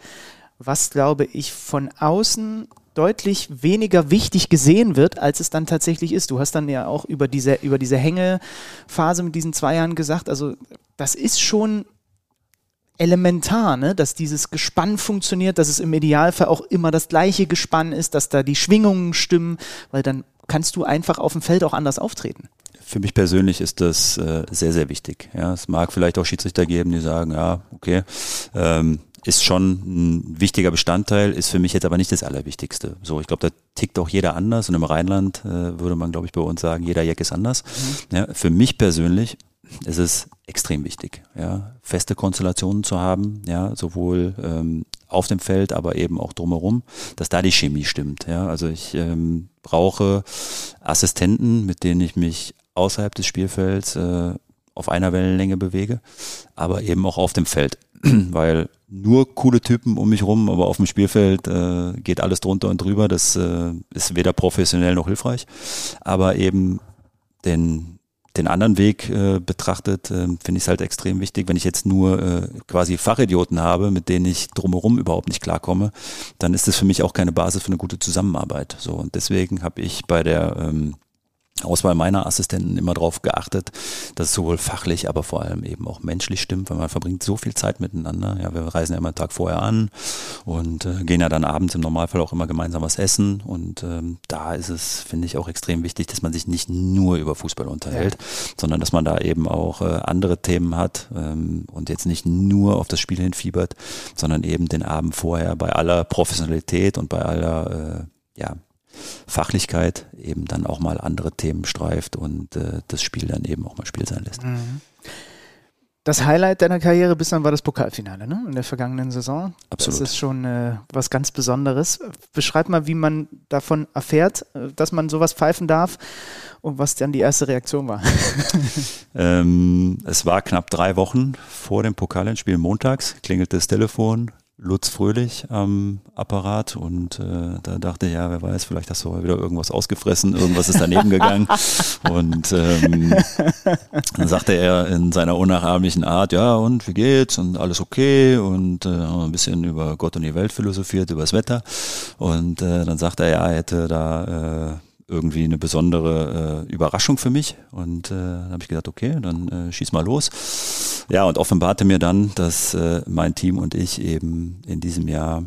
Was, glaube ich, von außen deutlich weniger wichtig gesehen wird, als es dann tatsächlich ist. Du hast dann ja auch über diese, über diese Hängephase mit diesen zwei Jahren gesagt, also das ist schon elementar, ne? dass dieses Gespann funktioniert, dass es im Idealfall auch immer das gleiche Gespann ist, dass da die Schwingungen stimmen, weil dann kannst du einfach auf dem Feld auch anders auftreten. Für mich persönlich ist das äh, sehr, sehr wichtig. Ja, es mag vielleicht auch Schiedsrichter geben, die sagen, ja, okay, ähm, ist schon ein wichtiger Bestandteil, ist für mich jetzt aber nicht das Allerwichtigste. So, ich glaube, da tickt auch jeder anders und im Rheinland äh, würde man, glaube ich, bei uns sagen, jeder Jack ist anders. Mhm. Ja, für mich persönlich ist es extrem wichtig, ja, feste Konstellationen zu haben, ja, sowohl ähm, auf dem Feld, aber eben auch drumherum, dass da die Chemie stimmt. Ja, also ich ähm, brauche Assistenten, mit denen ich mich außerhalb des Spielfelds äh, auf einer Wellenlänge bewege, aber eben auch auf dem Feld, weil nur coole Typen um mich rum, aber auf dem Spielfeld äh, geht alles drunter und drüber. Das äh, ist weder professionell noch hilfreich, aber eben den den anderen Weg äh, betrachtet, äh, finde ich es halt extrem wichtig. Wenn ich jetzt nur äh, quasi Fachidioten habe, mit denen ich drumherum überhaupt nicht klarkomme, dann ist das für mich auch keine Basis für eine gute Zusammenarbeit. So und deswegen habe ich bei der ähm, Auswahl meiner Assistenten immer darauf geachtet, dass es sowohl fachlich, aber vor allem eben auch menschlich stimmt, weil man verbringt so viel Zeit miteinander. Ja, wir reisen ja immer einen Tag vorher an und äh, gehen ja dann abends im Normalfall auch immer gemeinsam was essen. Und ähm, da ist es, finde ich, auch extrem wichtig, dass man sich nicht nur über Fußball unterhält, ja. sondern dass man da eben auch äh, andere Themen hat ähm, und jetzt nicht nur auf das Spiel hinfiebert, sondern eben den Abend vorher bei aller Professionalität und bei aller äh, ja, Fachlichkeit eben dann auch mal andere Themen streift und äh, das Spiel dann eben auch mal Spiel sein lässt. Mhm. Das Highlight deiner Karriere bislang war das Pokalfinale ne? in der vergangenen Saison. Absolut. Das ist schon äh, was ganz Besonderes. Beschreib mal, wie man davon erfährt, äh, dass man sowas pfeifen darf und was dann die erste Reaktion war. ähm, es war knapp drei Wochen vor dem Pokalendspiel montags, klingelte das Telefon, Lutz Fröhlich am Apparat und äh, da dachte ich, ja, wer weiß, vielleicht hast du wieder irgendwas ausgefressen, irgendwas ist daneben gegangen. und ähm, dann sagte er in seiner unnachahmlichen Art, ja, und wie geht's? Und alles okay und äh, ein bisschen über Gott und die Welt philosophiert, über das Wetter. Und äh, dann sagte er, ja, er hätte da äh, irgendwie eine besondere äh, Überraschung für mich. Und äh, dann habe ich gedacht, okay, dann äh, schieß mal los. Ja, und offenbarte mir dann, dass äh, mein Team und ich eben in diesem Jahr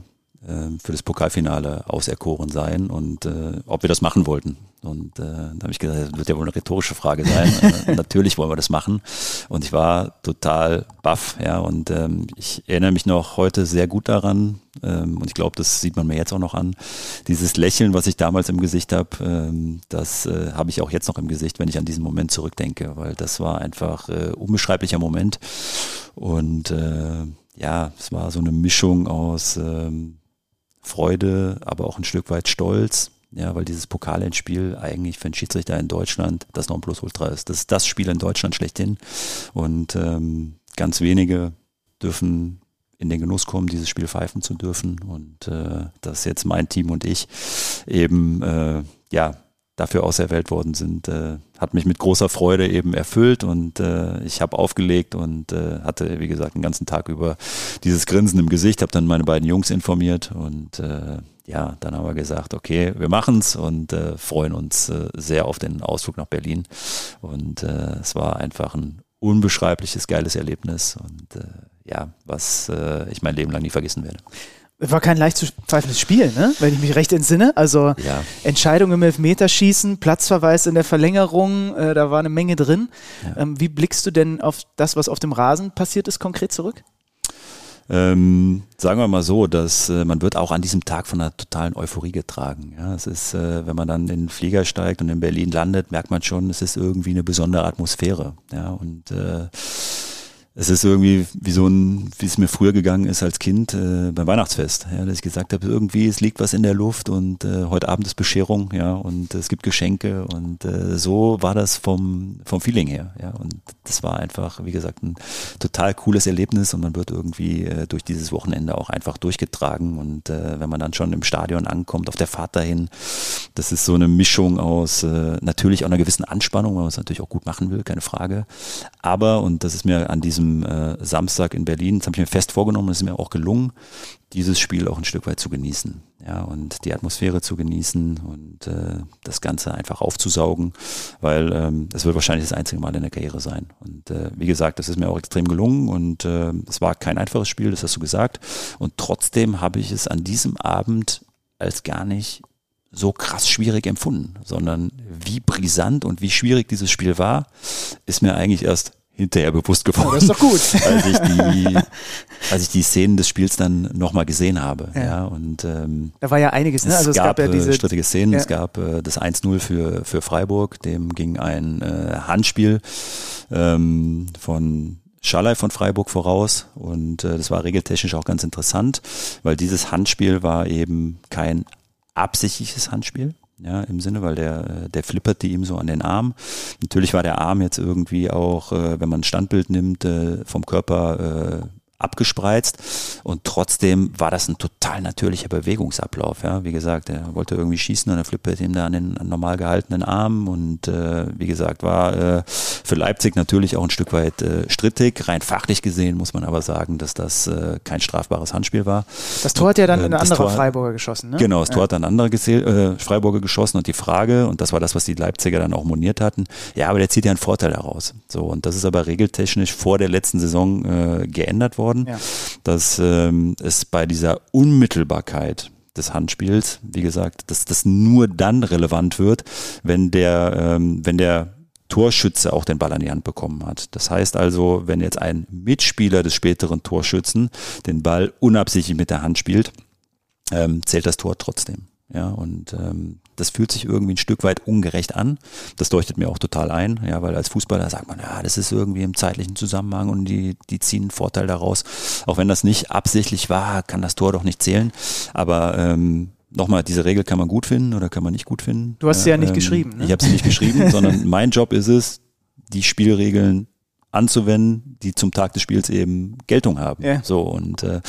äh, für das Pokalfinale auserkoren seien und äh, ob wir das machen wollten. Und äh, da habe ich gesagt, das wird ja wohl eine rhetorische Frage sein. äh, natürlich wollen wir das machen. Und ich war total baff, ja. Und ähm, ich erinnere mich noch heute sehr gut daran. Ähm, und ich glaube, das sieht man mir jetzt auch noch an. Dieses Lächeln, was ich damals im Gesicht habe, ähm, das äh, habe ich auch jetzt noch im Gesicht, wenn ich an diesen Moment zurückdenke, weil das war einfach äh, unbeschreiblicher Moment. Und äh, ja, es war so eine Mischung aus ähm, Freude, aber auch ein Stück weit Stolz. Ja, weil dieses Pokalendspiel eigentlich für einen Schiedsrichter in Deutschland das Nonplusultra ist. Das ist das Spiel in Deutschland schlechthin. Und ähm, ganz wenige dürfen in den Genuss kommen, dieses Spiel pfeifen zu dürfen. Und äh, dass jetzt mein Team und ich eben äh, ja dafür auserwählt worden sind, äh, hat mich mit großer Freude eben erfüllt und äh, ich habe aufgelegt und äh, hatte, wie gesagt, den ganzen Tag über dieses Grinsen im Gesicht, habe dann meine beiden Jungs informiert und äh, ja, dann haben wir gesagt, okay, wir machen's und äh, freuen uns äh, sehr auf den Ausflug nach Berlin und es war einfach ein unbeschreibliches, geiles Erlebnis und ja, was ich mein Leben lang nie vergessen werde. War kein leicht zu pfeifendes Spiel, ne? wenn ich mich recht entsinne. Also ja. Entscheidung im Elfmeterschießen, Platzverweis in der Verlängerung, äh, da war eine Menge drin. Ja. Ähm, wie blickst du denn auf das, was auf dem Rasen passiert ist, konkret zurück? Ähm, sagen wir mal so, dass äh, man wird auch an diesem Tag von einer totalen Euphorie getragen. Ja, es ist, äh, wenn man dann in den Flieger steigt und in Berlin landet, merkt man schon, es ist irgendwie eine besondere Atmosphäre. Ja, und äh, es ist irgendwie wie so ein, wie es mir früher gegangen ist als Kind äh, beim Weihnachtsfest, ja, dass ich gesagt habe, irgendwie es liegt was in der Luft und äh, heute Abend ist Bescherung, ja, und es gibt Geschenke und äh, so war das vom vom Feeling her, ja, und das war einfach, wie gesagt, ein total cooles Erlebnis und man wird irgendwie äh, durch dieses Wochenende auch einfach durchgetragen und äh, wenn man dann schon im Stadion ankommt, auf der Fahrt dahin, das ist so eine Mischung aus äh, natürlich auch einer gewissen Anspannung, weil man es natürlich auch gut machen will, keine Frage, aber und das ist mir an diesem äh, Samstag in Berlin, das habe ich mir fest vorgenommen, das ist mir auch gelungen, dieses Spiel auch ein Stück weit zu genießen. Ja, und die Atmosphäre zu genießen und äh, das Ganze einfach aufzusaugen, weil ähm, es wird wahrscheinlich das einzige Mal in der Karriere sein. Und äh, wie gesagt, das ist mir auch extrem gelungen und äh, es war kein einfaches Spiel, das hast du gesagt. Und trotzdem habe ich es an diesem Abend als gar nicht so krass schwierig empfunden, sondern wie brisant und wie schwierig dieses Spiel war, ist mir eigentlich erst hinterher bewusst geworden. das ist doch gut. als ich die, als ich die Szenen des Spiels dann nochmal gesehen habe. Ja. ja. und ähm, da war ja einiges, ne? Also es, gab, gab ja diese strittige Szenen. Ja. Es gab äh, das 1-0 für, für Freiburg, dem ging ein äh, Handspiel ähm, von Schalay von Freiburg voraus und äh, das war regeltechnisch auch ganz interessant, weil dieses Handspiel war eben kein absichtliches Handspiel, ja, im Sinne, weil der, der flipperte ihm so an den Arm. Natürlich war der Arm jetzt irgendwie auch, äh, wenn man ein Standbild nimmt, äh, vom Körper äh, abgespreizt und trotzdem war das ein total natürlicher Bewegungsablauf. Ja, wie gesagt, er wollte irgendwie schießen und er flippert ihm da an den normal gehaltenen Arm und äh, wie gesagt war äh, für Leipzig natürlich auch ein Stück weit äh, strittig. Rein fachlich gesehen muss man aber sagen, dass das äh, kein strafbares Handspiel war. Das Tor hat ja dann äh, ein anderer Tor, Freiburger geschossen. Ne? Genau, das Tor ja. hat dann ein anderer äh, Freiburger geschossen und die Frage und das war das, was die Leipziger dann auch moniert hatten. Ja, aber der zieht ja einen Vorteil daraus. So und das ist aber regeltechnisch vor der letzten Saison äh, geändert worden worden, ja. dass ähm, es bei dieser Unmittelbarkeit des Handspiels, wie gesagt, dass das nur dann relevant wird, wenn der, ähm, wenn der Torschütze auch den Ball an die Hand bekommen hat. Das heißt also, wenn jetzt ein Mitspieler des späteren Torschützen den Ball unabsichtlich mit der Hand spielt, ähm, zählt das Tor trotzdem. Ja, und ähm, das fühlt sich irgendwie ein Stück weit ungerecht an. Das leuchtet mir auch total ein, ja, weil als Fußballer sagt man, ja, das ist irgendwie im zeitlichen Zusammenhang und die, die ziehen einen Vorteil daraus. Auch wenn das nicht absichtlich war, kann das Tor doch nicht zählen. Aber ähm, nochmal, diese Regel kann man gut finden oder kann man nicht gut finden. Du hast sie ja nicht ähm, geschrieben. Ne? Ich habe sie nicht geschrieben, sondern mein Job ist es, die Spielregeln anzuwenden, die zum Tag des Spiels eben Geltung haben. Ja. So und äh,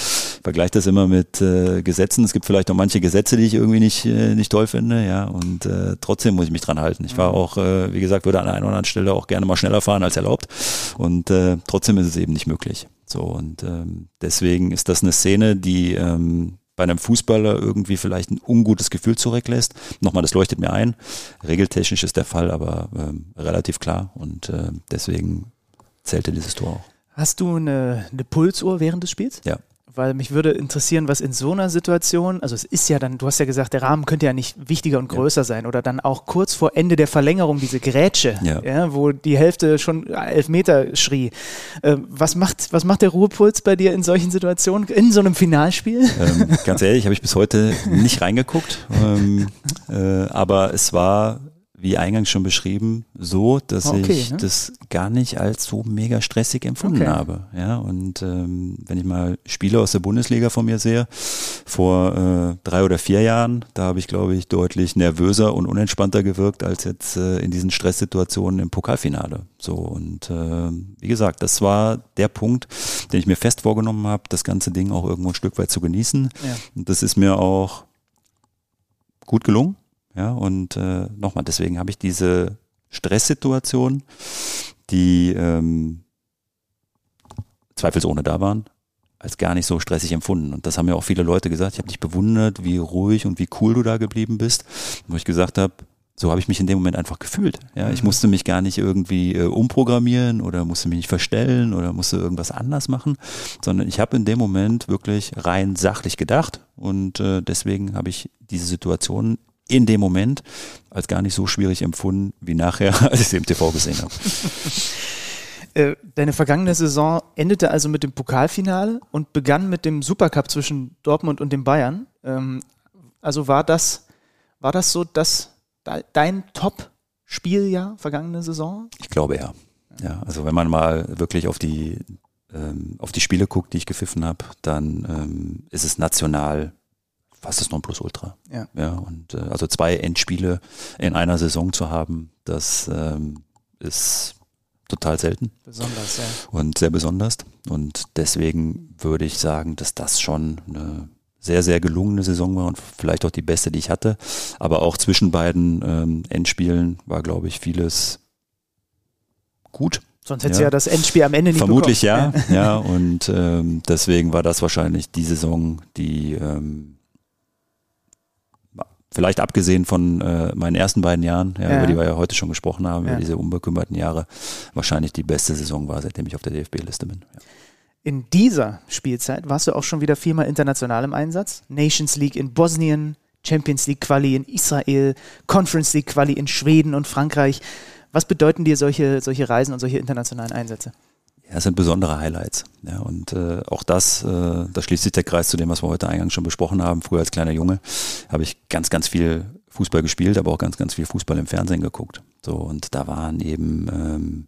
vergleiche das immer mit äh, Gesetzen. Es gibt vielleicht auch manche Gesetze, die ich irgendwie nicht äh, nicht toll finde, ja. Und äh, trotzdem muss ich mich dran halten. Ich war mhm. auch, äh, wie gesagt, würde an einer oder anderen Stelle auch gerne mal schneller fahren als erlaubt. Und äh, trotzdem ist es eben nicht möglich. So und ähm, deswegen ist das eine Szene, die ähm, bei einem Fußballer irgendwie vielleicht ein ungutes Gefühl zurücklässt. Nochmal, das leuchtet mir ein. Regeltechnisch ist der Fall aber ähm, relativ klar und äh, deswegen zählte dieses Tor auch. Hast du eine, eine Pulsuhr während des Spiels? Ja. Weil mich würde interessieren, was in so einer Situation, also es ist ja dann, du hast ja gesagt, der Rahmen könnte ja nicht wichtiger und größer ja. sein oder dann auch kurz vor Ende der Verlängerung diese Grätsche, ja. ja wo die Hälfte schon elf Meter schrie. Äh, was, macht, was macht der Ruhepuls bei dir in solchen Situationen, in so einem Finalspiel? Ähm, ganz ehrlich, habe ich bis heute nicht reingeguckt, ähm, äh, aber es war wie eingangs schon beschrieben, so, dass ah, okay, ich ne? das gar nicht als so mega stressig empfunden okay. habe. Ja, und ähm, wenn ich mal Spiele aus der Bundesliga von mir sehe, vor äh, drei oder vier Jahren, da habe ich, glaube ich, deutlich nervöser und unentspannter gewirkt als jetzt äh, in diesen Stresssituationen im Pokalfinale. So, und äh, wie gesagt, das war der Punkt, den ich mir fest vorgenommen habe, das ganze Ding auch irgendwo ein Stück weit zu genießen. Ja. Und das ist mir auch gut gelungen. Ja, und äh, nochmal, deswegen habe ich diese Stresssituation, die ähm, zweifelsohne da waren, als gar nicht so stressig empfunden. Und das haben ja auch viele Leute gesagt. Ich habe dich bewundert, wie ruhig und wie cool du da geblieben bist. Wo ich gesagt habe, so habe ich mich in dem Moment einfach gefühlt. Ja, ich mhm. musste mich gar nicht irgendwie äh, umprogrammieren oder musste mich nicht verstellen oder musste irgendwas anders machen, sondern ich habe in dem Moment wirklich rein sachlich gedacht und äh, deswegen habe ich diese Situation in dem Moment als gar nicht so schwierig empfunden wie nachher, als ich sie im TV gesehen habe. Äh, deine vergangene Saison endete also mit dem Pokalfinale und begann mit dem Supercup zwischen Dortmund und den Bayern. Ähm, also war das, war das so das, dein Top-Spieljahr vergangene Saison? Ich glaube ja. Ja, also wenn man mal wirklich auf die ähm, auf die Spiele guckt, die ich gepfiffen habe, dann ähm, ist es national fast das Nonplusultra. Ja. ja und äh, also zwei Endspiele in einer Saison zu haben, das ähm, ist total selten. Besonders, ja. Und sehr besonders. Und deswegen würde ich sagen, dass das schon eine sehr, sehr gelungene Saison war und vielleicht auch die beste, die ich hatte. Aber auch zwischen beiden ähm, Endspielen war, glaube ich, vieles gut. Sonst hätte ja. ja das Endspiel am Ende nicht Vermutlich bekommen. ja, ja. Und ähm, deswegen war das wahrscheinlich die Saison, die ähm, vielleicht abgesehen von äh, meinen ersten beiden Jahren, ja, ja. über die wir ja heute schon gesprochen haben, über diese unbekümmerten Jahre, wahrscheinlich die beste Saison war, seitdem ich auf der DFB-Liste bin. In dieser Spielzeit warst du auch schon wieder viermal international im Einsatz. Nations League in Bosnien, Champions League Quali in Israel, Conference League Quali in Schweden und Frankreich. Was bedeuten dir solche, solche Reisen und solche internationalen Einsätze? Ja, es sind besondere Highlights. Ja, und äh, auch das, äh, da schließt sich der Kreis zu dem, was wir heute eingangs schon besprochen haben. Früher als kleiner Junge habe ich ganz, ganz viel Fußball gespielt, aber auch ganz, ganz viel Fußball im Fernsehen geguckt. So, und da waren eben ähm,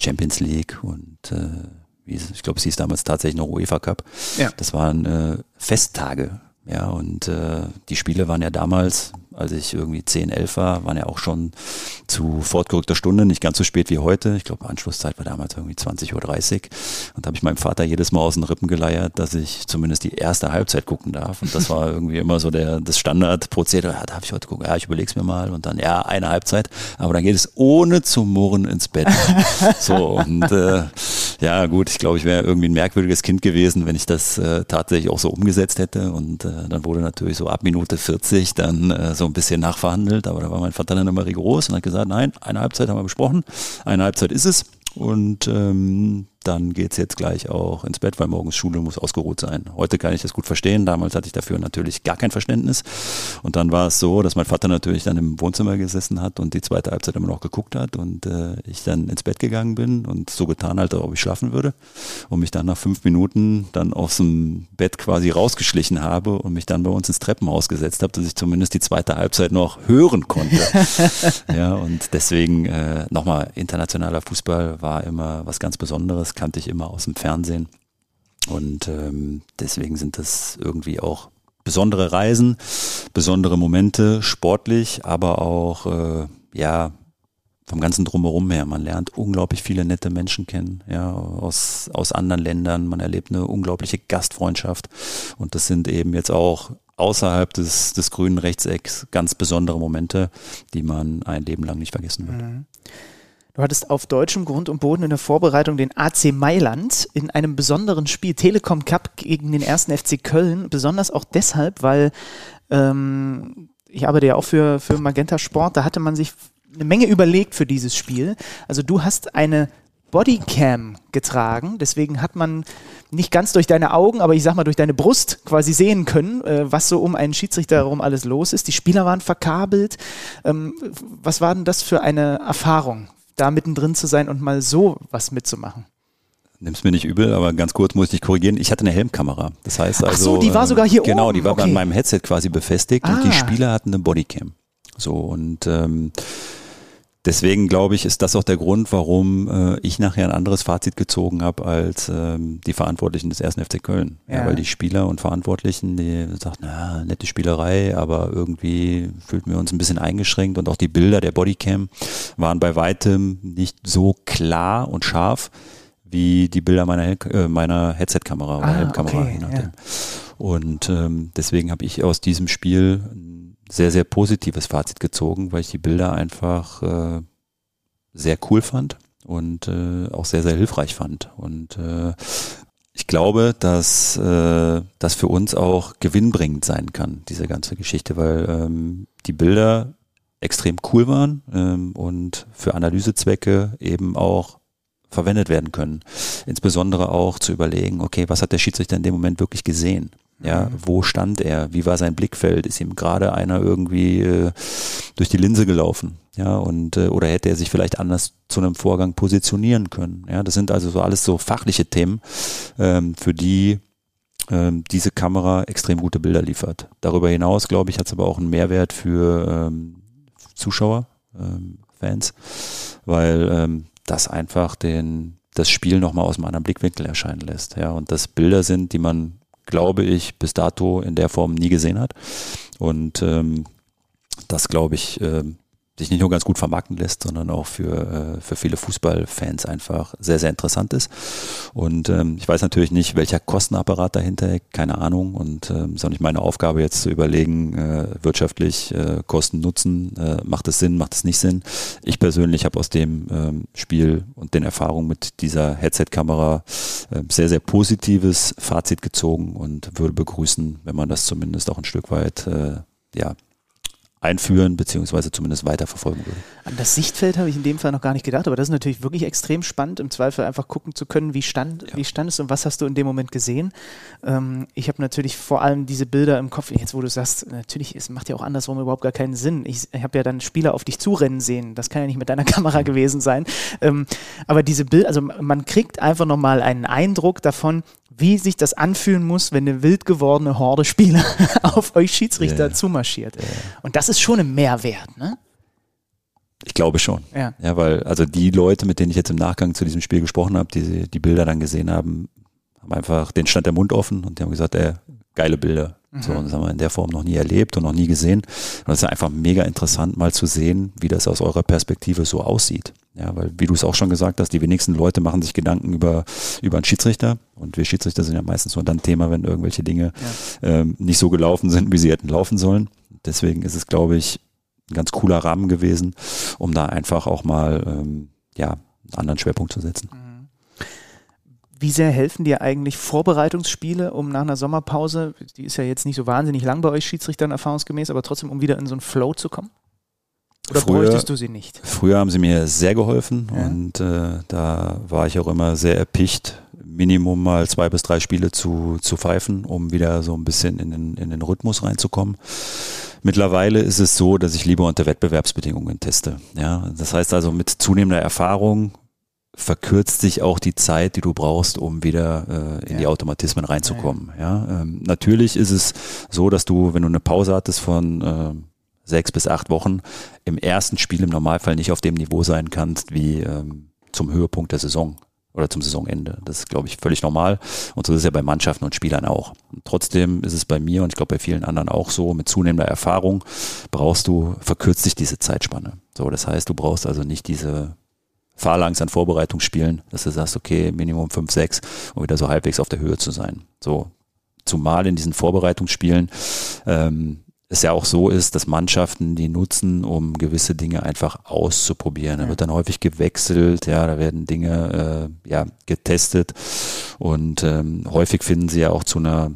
Champions League und äh, ich glaube, es hieß damals tatsächlich noch UEFA Cup. Ja. Das waren äh, Festtage Ja, und äh, die Spiele waren ja damals, als ich irgendwie 10, 11 war, waren ja auch schon zu fortgerückter Stunde, nicht ganz so spät wie heute. Ich glaube, Anschlusszeit war damals irgendwie 20.30 Uhr. Und da habe ich meinem Vater jedes Mal aus den Rippen geleiert, dass ich zumindest die erste Halbzeit gucken darf. Und das war irgendwie immer so der, das Standardprozedere. Ja, darf ich heute gucken? Ja, ich überlege es mir mal. Und dann, ja, eine Halbzeit. Aber dann geht es ohne zu murren ins Bett. so, und äh, ja, gut, ich glaube, ich wäre irgendwie ein merkwürdiges Kind gewesen, wenn ich das äh, tatsächlich auch so umgesetzt hätte. Und äh, dann wurde natürlich so ab Minute 40 dann äh, so ein bisschen nachverhandelt, aber da war mein Vater dann immer rigoros und hat gesagt, nein, eine Halbzeit haben wir besprochen, eine Halbzeit ist es. Und ähm, dann geht es jetzt gleich auch ins Bett, weil morgens Schule muss ausgeruht sein. Heute kann ich das gut verstehen. Damals hatte ich dafür natürlich gar kein Verständnis. Und dann war es so, dass mein Vater natürlich dann im Wohnzimmer gesessen hat und die zweite Halbzeit immer noch geguckt hat und äh, ich dann ins Bett gegangen bin und so getan halt, ob ich schlafen würde und mich dann nach fünf Minuten dann aus dem Bett quasi rausgeschlichen habe und mich dann bei uns ins Treppenhaus gesetzt habe, dass ich zumindest die zweite Halbzeit noch hören konnte. ja, und deswegen äh, nochmal internationaler Fußball war immer was ganz Besonderes kannte ich immer aus dem Fernsehen. Und ähm, deswegen sind das irgendwie auch besondere Reisen, besondere Momente, sportlich, aber auch äh, ja vom ganzen drumherum her. Man lernt unglaublich viele nette Menschen kennen, ja, aus, aus anderen Ländern. Man erlebt eine unglaubliche Gastfreundschaft. Und das sind eben jetzt auch außerhalb des, des grünen Rechtecks ganz besondere Momente, die man ein Leben lang nicht vergessen wird. Mhm. Du hattest auf deutschem Grund und Boden in der Vorbereitung den AC Mailand in einem besonderen Spiel Telekom Cup gegen den ersten FC Köln. Besonders auch deshalb, weil ähm, ich arbeite ja auch für, für Magenta Sport, da hatte man sich eine Menge überlegt für dieses Spiel. Also du hast eine Bodycam getragen, deswegen hat man nicht ganz durch deine Augen, aber ich sag mal durch deine Brust quasi sehen können, äh, was so um einen Schiedsrichter herum alles los ist. Die Spieler waren verkabelt. Ähm, was war denn das für eine Erfahrung da mittendrin zu sein und mal so was mitzumachen. Nimm's mir nicht übel, aber ganz kurz muss ich dich korrigieren. Ich hatte eine Helmkamera. Das heißt also. Ach so, die war sogar hier genau, oben. Genau, die war okay. bei meinem Headset quasi befestigt ah. und die ah. Spieler hatten eine Bodycam. So und ähm, deswegen glaube ich, ist das auch der Grund, warum äh, ich nachher ein anderes Fazit gezogen habe als ähm, die Verantwortlichen des ersten FC Köln. Ja. ja. weil die Spieler und Verantwortlichen, die sagten, na, nette Spielerei, aber irgendwie fühlten wir uns ein bisschen eingeschränkt und auch die Bilder der Bodycam waren bei weitem nicht so klar und scharf wie die Bilder meiner, äh, meiner Headset-Kamera oder ah, Helmkamera, okay. Ja. Und ähm, deswegen habe ich aus diesem Spiel sehr, sehr positives Fazit gezogen, weil ich die Bilder einfach äh, sehr cool fand und äh, auch sehr, sehr hilfreich fand. Und äh, ich glaube, dass äh, das für uns auch gewinnbringend sein kann, diese ganze Geschichte, weil ähm, die Bilder extrem cool waren ähm, und für Analysezwecke eben auch verwendet werden können. Insbesondere auch zu überlegen, okay, was hat der Schiedsrichter in dem Moment wirklich gesehen? Ja, mhm. wo stand er? Wie war sein Blickfeld? Ist ihm gerade einer irgendwie äh, durch die Linse gelaufen? Ja, und äh, oder hätte er sich vielleicht anders zu einem Vorgang positionieren können? Ja, das sind also so alles so fachliche Themen, ähm, für die ähm, diese Kamera extrem gute Bilder liefert. Darüber hinaus, glaube ich, hat es aber auch einen Mehrwert für ähm, Zuschauer, ähm, Fans, weil ähm, das einfach den das Spiel nochmal aus einem anderen Blickwinkel erscheinen lässt. Ja, und das Bilder sind, die man glaube ich, bis dato in der Form nie gesehen hat. Und ähm, das, glaube ich, äh, sich nicht nur ganz gut vermarkten lässt, sondern auch für, äh, für viele Fußballfans einfach sehr, sehr interessant ist. Und ähm, ich weiß natürlich nicht, welcher Kostenapparat dahinter keine Ahnung. Und ähm, ist auch nicht meine Aufgabe jetzt zu überlegen, äh, wirtschaftlich äh, Kosten Nutzen, äh, macht es Sinn, macht es nicht Sinn. Ich persönlich habe aus dem ähm, Spiel und den Erfahrungen mit dieser Headset-Kamera äh, sehr, sehr positives Fazit gezogen und würde begrüßen, wenn man das zumindest auch ein Stück weit äh, ja, einführen beziehungsweise zumindest weiterverfolgen würde. An das Sichtfeld habe ich in dem Fall noch gar nicht gedacht, aber das ist natürlich wirklich extrem spannend, im Zweifel einfach gucken zu können, wie stand, ja. wie stand es und was hast du in dem Moment gesehen. Ähm, ich habe natürlich vor allem diese Bilder im Kopf, jetzt wo du sagst, natürlich, es macht ja auch andersrum überhaupt gar keinen Sinn. Ich, ich habe ja dann Spieler auf dich zurennen sehen, das kann ja nicht mit deiner Kamera gewesen sein. Ähm, aber diese Bilder, also man kriegt einfach nochmal einen Eindruck davon, wie sich das anfühlen muss, wenn eine wild gewordene Horde Spieler auf euch Schiedsrichter yeah. zumarschiert. Yeah. Und das ist schon ein Mehrwert, ne? Ich glaube schon. Ja. ja, weil also die Leute, mit denen ich jetzt im Nachgang zu diesem Spiel gesprochen habe, die die Bilder dann gesehen haben, haben einfach den stand der Mund offen und die haben gesagt, ey, geile Bilder. Mhm. So, das haben wir in der Form noch nie erlebt und noch nie gesehen. Und es ist einfach mega interessant, mal zu sehen, wie das aus eurer Perspektive so aussieht. Ja, weil, wie du es auch schon gesagt hast, die wenigsten Leute machen sich Gedanken über, über einen Schiedsrichter. Und wir Schiedsrichter sind ja meistens nur dann Thema, wenn irgendwelche Dinge ja. ähm, nicht so gelaufen sind, wie sie hätten laufen sollen. Deswegen ist es, glaube ich, ein ganz cooler Rahmen gewesen, um da einfach auch mal ähm, ja, einen anderen Schwerpunkt zu setzen. Mhm. Wie sehr helfen dir eigentlich Vorbereitungsspiele, um nach einer Sommerpause, die ist ja jetzt nicht so wahnsinnig lang bei euch Schiedsrichtern erfahrungsgemäß, aber trotzdem, um wieder in so einen Flow zu kommen? Oder früher, bräuchtest du sie nicht? Früher haben sie mir sehr geholfen ja. und äh, da war ich auch immer sehr erpicht, Minimum mal zwei bis drei Spiele zu, zu pfeifen, um wieder so ein bisschen in den, in den Rhythmus reinzukommen. Mittlerweile ist es so, dass ich lieber unter Wettbewerbsbedingungen teste. Ja, das heißt also mit zunehmender Erfahrung verkürzt sich auch die Zeit, die du brauchst, um wieder äh, in ja. die Automatismen reinzukommen. Ja. Ähm, natürlich ist es so, dass du, wenn du eine Pause hattest von äh, sechs bis acht Wochen, im ersten Spiel im Normalfall nicht auf dem Niveau sein kannst wie ähm, zum Höhepunkt der Saison oder zum Saisonende. Das ist, glaube ich, völlig normal. Und so ist es ja bei Mannschaften und Spielern auch. Und trotzdem ist es bei mir und ich glaube bei vielen anderen auch so, mit zunehmender Erfahrung brauchst du, verkürzt sich diese Zeitspanne. So, das heißt, du brauchst also nicht diese Phalanx an Vorbereitungsspielen, dass du sagst, okay, Minimum 5, 6, um wieder so halbwegs auf der Höhe zu sein. So, zumal in diesen Vorbereitungsspielen ähm, es ja auch so ist, dass Mannschaften die nutzen, um gewisse Dinge einfach auszuprobieren. Da wird dann häufig gewechselt, ja, da werden Dinge äh, ja getestet und ähm, häufig finden sie ja auch zu einer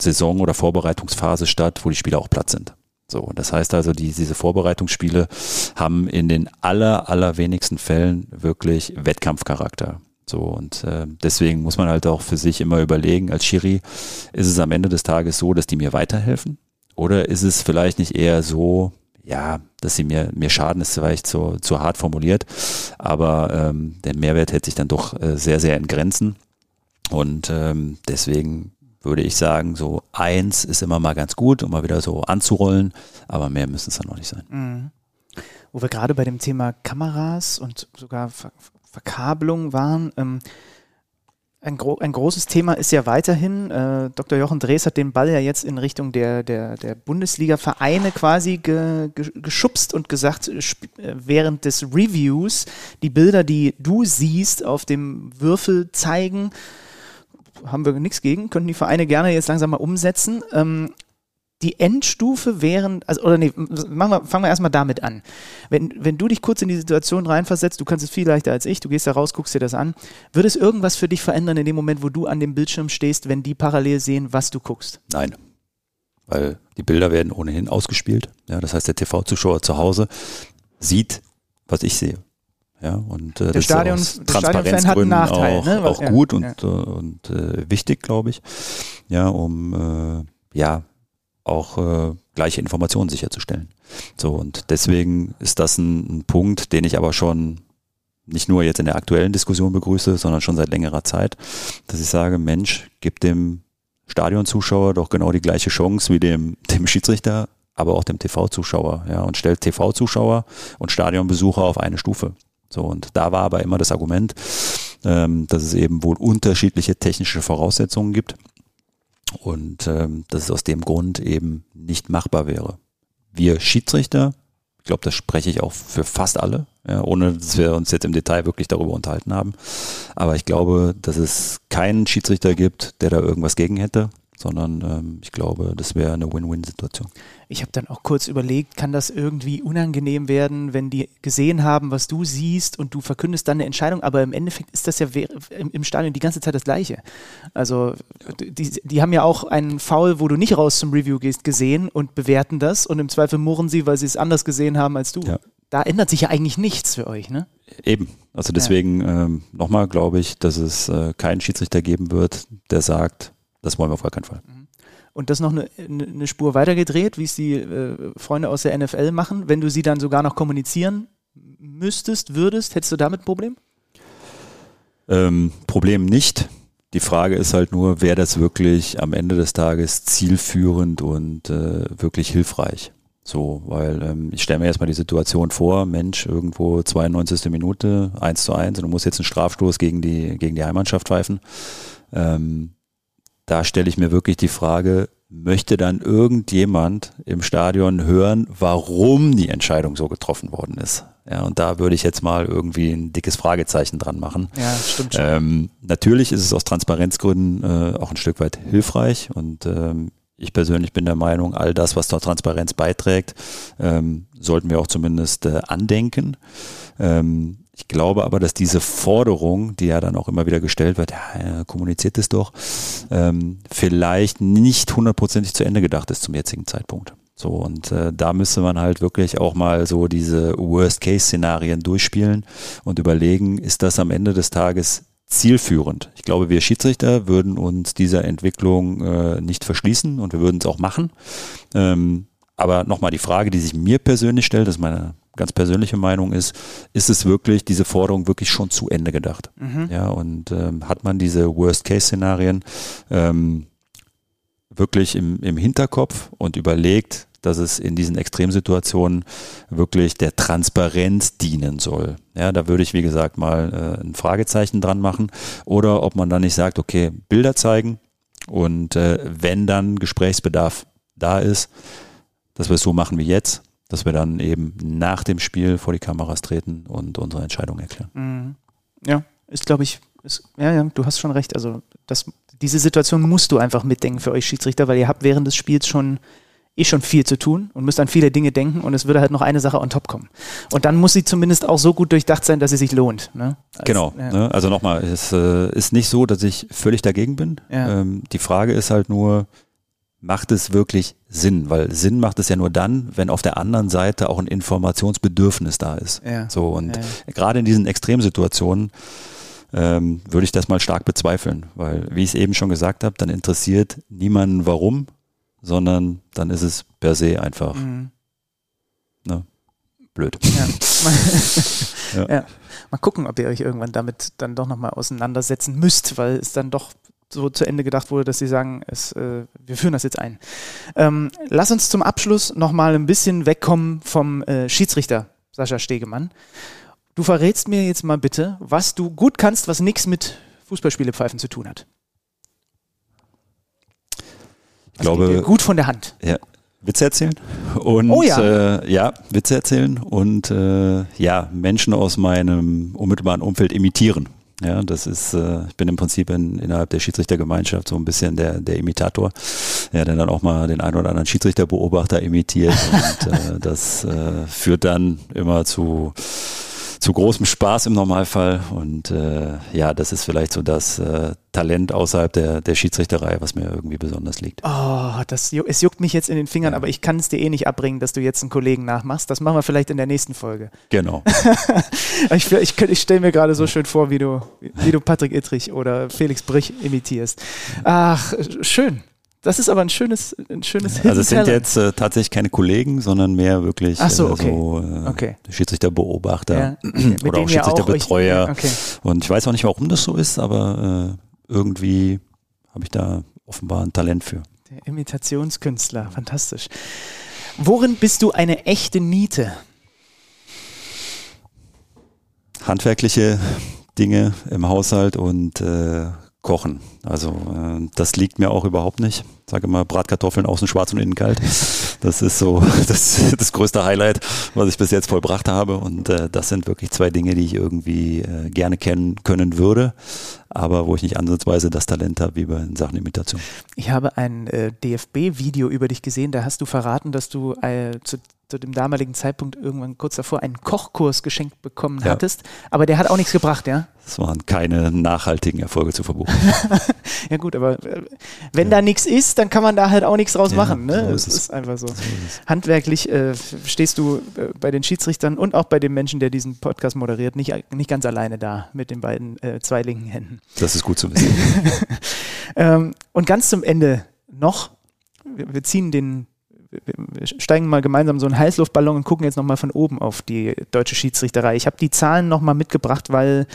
Saison- oder Vorbereitungsphase statt, wo die Spieler auch platt sind. So, das heißt also, die, diese Vorbereitungsspiele haben in den aller, allerwenigsten Fällen wirklich Wettkampfcharakter. So, und äh, deswegen muss man halt auch für sich immer überlegen, als Schiri, ist es am Ende des Tages so, dass die mir weiterhelfen? Oder ist es vielleicht nicht eher so, ja, dass sie mir, mir schaden, ist vielleicht zu, zu hart formuliert, aber ähm, der Mehrwert hält sich dann doch äh, sehr, sehr in Grenzen. Und ähm, deswegen würde ich sagen, so eins ist immer mal ganz gut, um mal wieder so anzurollen, aber mehr müssen es dann noch nicht sein. Mhm. Wo wir gerade bei dem Thema Kameras und sogar Ver Verkabelung waren, ähm, ein, gro ein, großes Thema ist ja weiterhin, äh, Dr. Jochen Drees hat den Ball ja jetzt in Richtung der, der, der Bundesliga-Vereine quasi ge, ge, geschubst und gesagt, äh, während des Reviews die Bilder, die du siehst, auf dem Würfel zeigen, haben wir nichts gegen, könnten die Vereine gerne jetzt langsam mal umsetzen. Ähm, die Endstufe wären, also, oder nee, machen wir, fangen wir erstmal damit an. Wenn, wenn du dich kurz in die Situation reinversetzt, du kannst es viel leichter als ich, du gehst da raus, guckst dir das an, würde es irgendwas für dich verändern in dem Moment, wo du an dem Bildschirm stehst, wenn die parallel sehen, was du guckst? Nein. Weil die Bilder werden ohnehin ausgespielt. Ja, das heißt, der TV-Zuschauer zu Hause sieht, was ich sehe. Ja, und äh, der Stadion, ist aus Transparenzgründen auch, ne? auch ja, gut und, ja. Äh, und äh, wichtig, glaube ich. Ja, um äh, ja auch äh, gleiche Informationen sicherzustellen. So, und deswegen ist das ein, ein Punkt, den ich aber schon nicht nur jetzt in der aktuellen Diskussion begrüße, sondern schon seit längerer Zeit, dass ich sage, Mensch, gib dem Stadionzuschauer doch genau die gleiche Chance wie dem, dem Schiedsrichter, aber auch dem TV-Zuschauer, ja, und stellt TV-Zuschauer und Stadionbesucher auf eine Stufe. So, und da war aber immer das Argument, ähm, dass es eben wohl unterschiedliche technische Voraussetzungen gibt und ähm, dass es aus dem Grund eben nicht machbar wäre. Wir Schiedsrichter, ich glaube, das spreche ich auch für fast alle, ja, ohne dass wir uns jetzt im Detail wirklich darüber unterhalten haben. Aber ich glaube, dass es keinen Schiedsrichter gibt, der da irgendwas gegen hätte sondern ähm, ich glaube, das wäre eine Win-Win-Situation. Ich habe dann auch kurz überlegt, kann das irgendwie unangenehm werden, wenn die gesehen haben, was du siehst und du verkündest dann eine Entscheidung, aber im Endeffekt ist das ja im Stadion die ganze Zeit das Gleiche. Also die, die haben ja auch einen Foul, wo du nicht raus zum Review gehst, gesehen und bewerten das und im Zweifel murren sie, weil sie es anders gesehen haben als du. Ja. Da ändert sich ja eigentlich nichts für euch, ne? Eben. Also deswegen ja. ähm, nochmal glaube ich, dass es äh, keinen Schiedsrichter geben wird, der sagt, das wollen wir auf gar keinen Fall. Mhm. Und das noch eine, eine Spur weitergedreht, wie es die äh, Freunde aus der NFL machen, wenn du sie dann sogar noch kommunizieren müsstest, würdest, hättest du damit ein Problem? Ähm, Problem nicht. Die Frage ist halt nur, wäre das wirklich am Ende des Tages zielführend und äh, wirklich hilfreich? So, weil ähm, ich stelle mir erstmal die Situation vor, Mensch, irgendwo 92. Minute, 1 zu 1 und du musst jetzt einen Strafstoß gegen die, gegen die Heimmannschaft pfeifen. Ähm, da stelle ich mir wirklich die Frage, möchte dann irgendjemand im Stadion hören, warum die Entscheidung so getroffen worden ist? Ja, und da würde ich jetzt mal irgendwie ein dickes Fragezeichen dran machen. Ja, stimmt schon. Ähm, natürlich ist es aus Transparenzgründen äh, auch ein Stück weit hilfreich und ähm, ich persönlich bin der Meinung, all das, was zur Transparenz beiträgt, ähm, sollten wir auch zumindest äh, andenken. Ähm, ich glaube aber, dass diese Forderung, die ja dann auch immer wieder gestellt wird, ja, kommuniziert es doch, ähm, vielleicht nicht hundertprozentig zu Ende gedacht ist zum jetzigen Zeitpunkt. So, und äh, da müsste man halt wirklich auch mal so diese Worst-Case-Szenarien durchspielen und überlegen, ist das am Ende des Tages zielführend? Ich glaube, wir Schiedsrichter würden uns dieser Entwicklung äh, nicht verschließen und wir würden es auch machen. Ähm, aber nochmal die Frage, die sich mir persönlich stellt, das ist meine ganz persönliche Meinung ist, ist es wirklich diese Forderung wirklich schon zu Ende gedacht? Mhm. Ja, und ähm, hat man diese Worst-Case-Szenarien ähm, wirklich im, im Hinterkopf und überlegt, dass es in diesen Extremsituationen wirklich der Transparenz dienen soll. Ja, da würde ich, wie gesagt, mal äh, ein Fragezeichen dran machen. Oder ob man dann nicht sagt, okay, Bilder zeigen und äh, wenn dann Gesprächsbedarf da ist, dass wir es so machen wie jetzt, dass wir dann eben nach dem Spiel vor die Kameras treten und unsere Entscheidung erklären. Mhm. Ja, ist, glaube ich, ist, ja, ja, du hast schon recht. Also das, diese Situation musst du einfach mitdenken für euch Schiedsrichter, weil ihr habt während des Spiels schon eh schon viel zu tun und müsst an viele Dinge denken und es würde halt noch eine Sache on top kommen. Und dann muss sie zumindest auch so gut durchdacht sein, dass sie sich lohnt. Ne? Als, genau. Ja. Ne? Also nochmal, es äh, ist nicht so, dass ich völlig dagegen bin. Ja. Ähm, die Frage ist halt nur, macht es wirklich Sinn, weil Sinn macht es ja nur dann, wenn auf der anderen Seite auch ein Informationsbedürfnis da ist. Ja. So und ja. gerade in diesen Extremsituationen ähm, würde ich das mal stark bezweifeln, weil wie ich es eben schon gesagt habe, dann interessiert niemanden warum, sondern dann ist es per se einfach mhm. ne, blöd. Ja. ja. Mal gucken, ob ihr euch irgendwann damit dann doch nochmal auseinandersetzen müsst, weil es dann doch so zu Ende gedacht wurde, dass sie sagen, es, äh, wir führen das jetzt ein. Ähm, lass uns zum Abschluss nochmal ein bisschen wegkommen vom äh, Schiedsrichter Sascha Stegemann. Du verrätst mir jetzt mal bitte, was du gut kannst, was nichts mit Fußballspielepfeifen zu tun hat. Ich glaube, gut von der Hand. Ja, Witze erzählen und oh ja. Äh, ja, Witze erzählen und äh, ja, Menschen aus meinem unmittelbaren Umfeld imitieren. Ja, das ist, äh, ich bin im Prinzip in, innerhalb der Schiedsrichtergemeinschaft so ein bisschen der, der Imitator, ja, der dann auch mal den einen oder anderen Schiedsrichterbeobachter imitiert und äh, das äh, führt dann immer zu zu großem Spaß im Normalfall. Und äh, ja, das ist vielleicht so das äh, Talent außerhalb der, der Schiedsrichterei, was mir irgendwie besonders liegt. Oh, das, es juckt mich jetzt in den Fingern, ja. aber ich kann es dir eh nicht abbringen, dass du jetzt einen Kollegen nachmachst. Das machen wir vielleicht in der nächsten Folge. Genau. ich ich, ich stelle mir gerade so schön vor, wie du, wie du Patrick Ittrich oder Felix Brich imitierst. Ach, schön. Das ist aber ein schönes, ein schönes Also es sind jetzt äh, tatsächlich keine Kollegen, sondern mehr wirklich Ach so, okay. so äh, okay. Schiedsrichterbeobachter ja. oder auch Schiedsrichterbetreuer. Ja okay. Und ich weiß auch nicht, warum das so ist, aber äh, irgendwie habe ich da offenbar ein Talent für. Der Imitationskünstler, fantastisch. Worin bist du eine echte Niete? Handwerkliche Dinge im Haushalt und äh, Kochen. Also äh, das liegt mir auch überhaupt nicht. Ich sage immer Bratkartoffeln außen schwarz und innen kalt. Das ist so das, das größte Highlight, was ich bis jetzt vollbracht habe. Und äh, das sind wirklich zwei Dinge, die ich irgendwie äh, gerne kennen können würde, aber wo ich nicht ansatzweise das Talent habe wie bei Sachen Imitation. Ich habe ein äh, DFB-Video über dich gesehen. Da hast du verraten, dass du äh, zu zu dem damaligen Zeitpunkt irgendwann kurz davor einen Kochkurs geschenkt bekommen ja. hattest, aber der hat auch nichts gebracht, ja? Es waren keine nachhaltigen Erfolge zu verbuchen. ja gut, aber äh, wenn ja. da nichts ist, dann kann man da halt auch nichts draus ja, machen. Ne? So ist es ist einfach so. so ist Handwerklich äh, stehst du äh, bei den Schiedsrichtern und auch bei dem Menschen, der diesen Podcast moderiert, nicht, nicht ganz alleine da mit den beiden äh, zwei linken Händen. Das ist gut zu wissen. ähm, und ganz zum Ende noch, wir, wir ziehen den wir steigen mal gemeinsam so einen Heißluftballon und gucken jetzt nochmal von oben auf die deutsche Schiedsrichterei. Ich habe die Zahlen nochmal mitgebracht, weil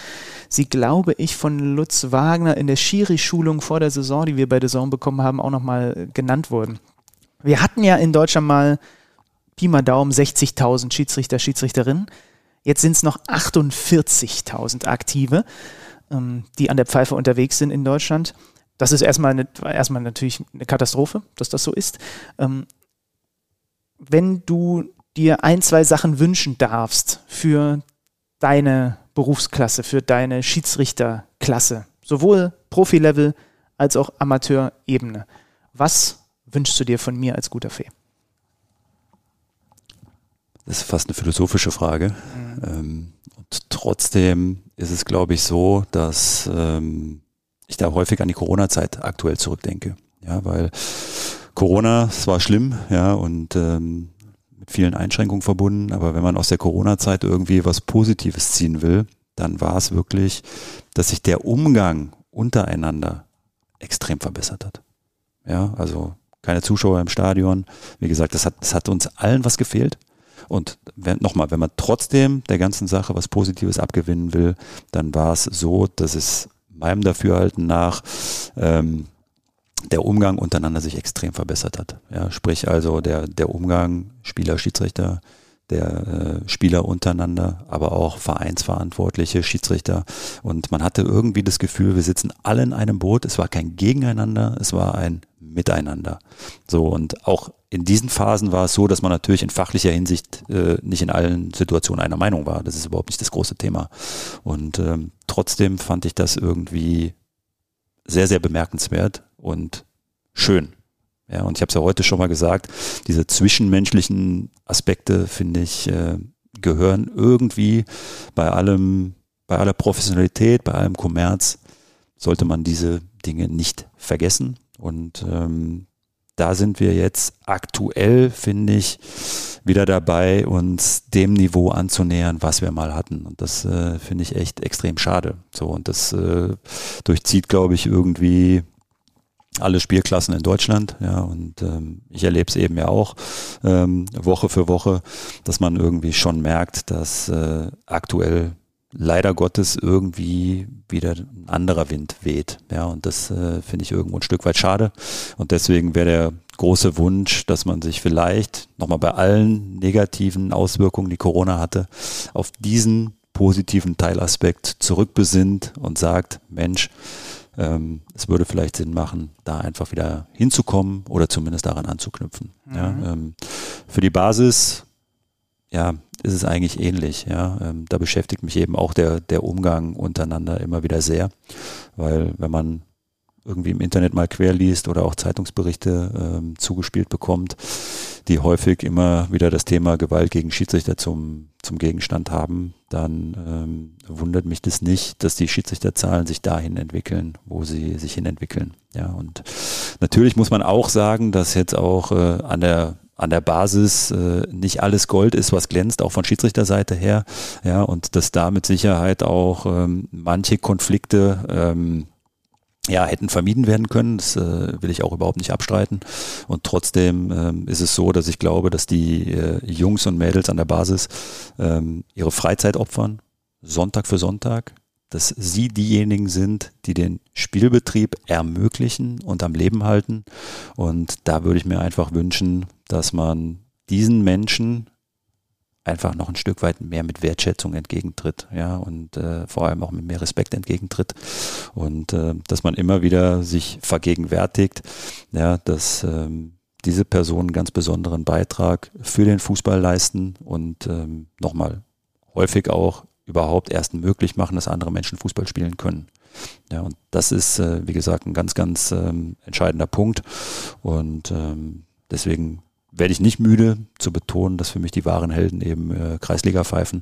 sie, glaube ich, von Lutz Wagner in der Schiri-Schulung vor der Saison, die wir bei der Saison bekommen haben, auch nochmal genannt wurden. Wir hatten ja in Deutschland mal Pi mal Daumen 60.000 Schiedsrichter, Schiedsrichterinnen. Jetzt sind es noch 48.000 Aktive, ähm, die an der Pfeife unterwegs sind in Deutschland. Das ist erstmal, eine, erstmal natürlich eine Katastrophe, dass das so ist. Ähm, wenn du dir ein, zwei Sachen wünschen darfst für deine Berufsklasse, für deine Schiedsrichterklasse, sowohl Profi-Level als auch Amateurebene, was wünschst du dir von mir als guter Fee? Das ist fast eine philosophische Frage. Mhm. Ähm, und trotzdem ist es, glaube ich, so, dass ähm, ich da häufig an die Corona-Zeit aktuell zurückdenke. Ja, weil Corona, es war schlimm, ja, und ähm, mit vielen Einschränkungen verbunden, aber wenn man aus der Corona-Zeit irgendwie was Positives ziehen will, dann war es wirklich, dass sich der Umgang untereinander extrem verbessert hat. Ja, also keine Zuschauer im Stadion. Wie gesagt, das hat, das hat uns allen was gefehlt. Und nochmal, wenn man trotzdem der ganzen Sache was Positives abgewinnen will, dann war es so, dass es meinem Dafürhalten nach ähm, der Umgang untereinander sich extrem verbessert hat. Ja, sprich also der, der Umgang Spieler, Schiedsrichter, der äh, Spieler untereinander, aber auch Vereinsverantwortliche, Schiedsrichter. Und man hatte irgendwie das Gefühl, wir sitzen alle in einem Boot. Es war kein Gegeneinander, es war ein Miteinander. So und auch in diesen Phasen war es so, dass man natürlich in fachlicher Hinsicht äh, nicht in allen Situationen einer Meinung war. Das ist überhaupt nicht das große Thema. Und ähm, trotzdem fand ich das irgendwie sehr, sehr bemerkenswert und schön. Ja, und ich habe es ja heute schon mal gesagt, diese zwischenmenschlichen Aspekte, finde ich, äh, gehören irgendwie bei allem, bei aller Professionalität, bei allem Kommerz, sollte man diese Dinge nicht vergessen. Und ähm, da sind wir jetzt aktuell, finde ich, wieder dabei, uns dem Niveau anzunähern, was wir mal hatten. Und das äh, finde ich echt extrem schade. So, und das äh, durchzieht, glaube ich, irgendwie alle Spielklassen in Deutschland. Ja, und ähm, ich erlebe es eben ja auch ähm, Woche für Woche, dass man irgendwie schon merkt, dass äh, aktuell leider Gottes irgendwie wieder ein anderer Wind weht. Ja, und das äh, finde ich irgendwo ein Stück weit schade. Und deswegen wäre der große Wunsch, dass man sich vielleicht nochmal bei allen negativen Auswirkungen, die Corona hatte, auf diesen positiven Teilaspekt zurückbesinnt und sagt, Mensch, ähm, es würde vielleicht Sinn machen, da einfach wieder hinzukommen oder zumindest daran anzuknüpfen. Mhm. Ja, ähm, für die Basis, ja, ist es eigentlich ähnlich. Ja, ähm, da beschäftigt mich eben auch der, der Umgang untereinander immer wieder sehr, weil wenn man irgendwie im Internet mal quer liest oder auch Zeitungsberichte ähm, zugespielt bekommt, die häufig immer wieder das Thema Gewalt gegen Schiedsrichter zum, zum Gegenstand haben, dann ähm, wundert mich das nicht, dass die Schiedsrichterzahlen sich dahin entwickeln, wo sie sich hin entwickeln. Ja, und natürlich muss man auch sagen, dass jetzt auch äh, an der an der Basis äh, nicht alles Gold ist, was glänzt, auch von Schiedsrichterseite her. Ja, und dass da mit Sicherheit auch ähm, manche Konflikte ähm, ja, hätten vermieden werden können. Das äh, will ich auch überhaupt nicht abstreiten. Und trotzdem ähm, ist es so, dass ich glaube, dass die äh, Jungs und Mädels an der Basis ähm, ihre Freizeit opfern, Sonntag für Sonntag, dass sie diejenigen sind, die den Spielbetrieb ermöglichen und am Leben halten. Und da würde ich mir einfach wünschen, dass man diesen Menschen einfach noch ein Stück weit mehr mit Wertschätzung entgegentritt, ja, und äh, vor allem auch mit mehr Respekt entgegentritt. Und äh, dass man immer wieder sich vergegenwärtigt, ja, dass ähm, diese Personen ganz besonderen Beitrag für den Fußball leisten und ähm, nochmal häufig auch überhaupt erst möglich machen, dass andere Menschen Fußball spielen können. Ja, und das ist, äh, wie gesagt, ein ganz, ganz ähm, entscheidender Punkt. Und ähm, deswegen werde ich nicht müde zu betonen, dass für mich die wahren Helden eben äh, Kreisliga pfeifen.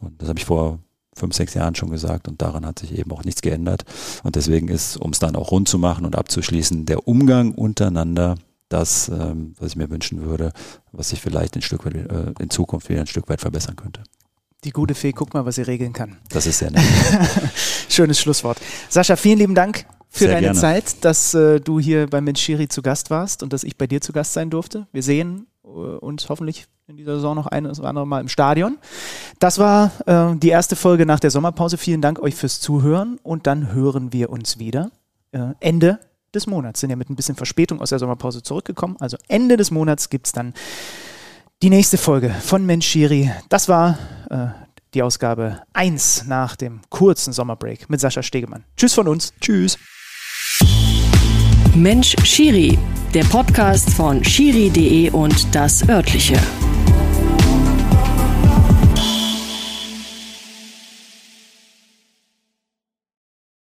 Und das habe ich vor fünf, sechs Jahren schon gesagt und daran hat sich eben auch nichts geändert. Und deswegen ist, um es dann auch rund zu machen und abzuschließen, der Umgang untereinander das, ähm, was ich mir wünschen würde, was sich vielleicht ein Stück weit, äh, in Zukunft wieder ein Stück weit verbessern könnte. Die gute Fee, guck mal, was sie regeln kann. Das ist sehr nett. Schönes Schlusswort. Sascha, vielen lieben Dank für Sehr deine gerne. Zeit, dass äh, du hier bei Menschiri zu Gast warst und dass ich bei dir zu Gast sein durfte. Wir sehen äh, uns hoffentlich in dieser Saison noch ein oder andere Mal im Stadion. Das war äh, die erste Folge nach der Sommerpause. Vielen Dank euch fürs Zuhören und dann hören wir uns wieder äh, Ende des Monats. Sind ja mit ein bisschen Verspätung aus der Sommerpause zurückgekommen. Also Ende des Monats gibt es dann die nächste Folge von Menschiri. Das war äh, die Ausgabe 1 nach dem kurzen Sommerbreak mit Sascha Stegemann. Tschüss von uns. Tschüss. Mensch Schiri, der Podcast von Schiri.de und das örtliche.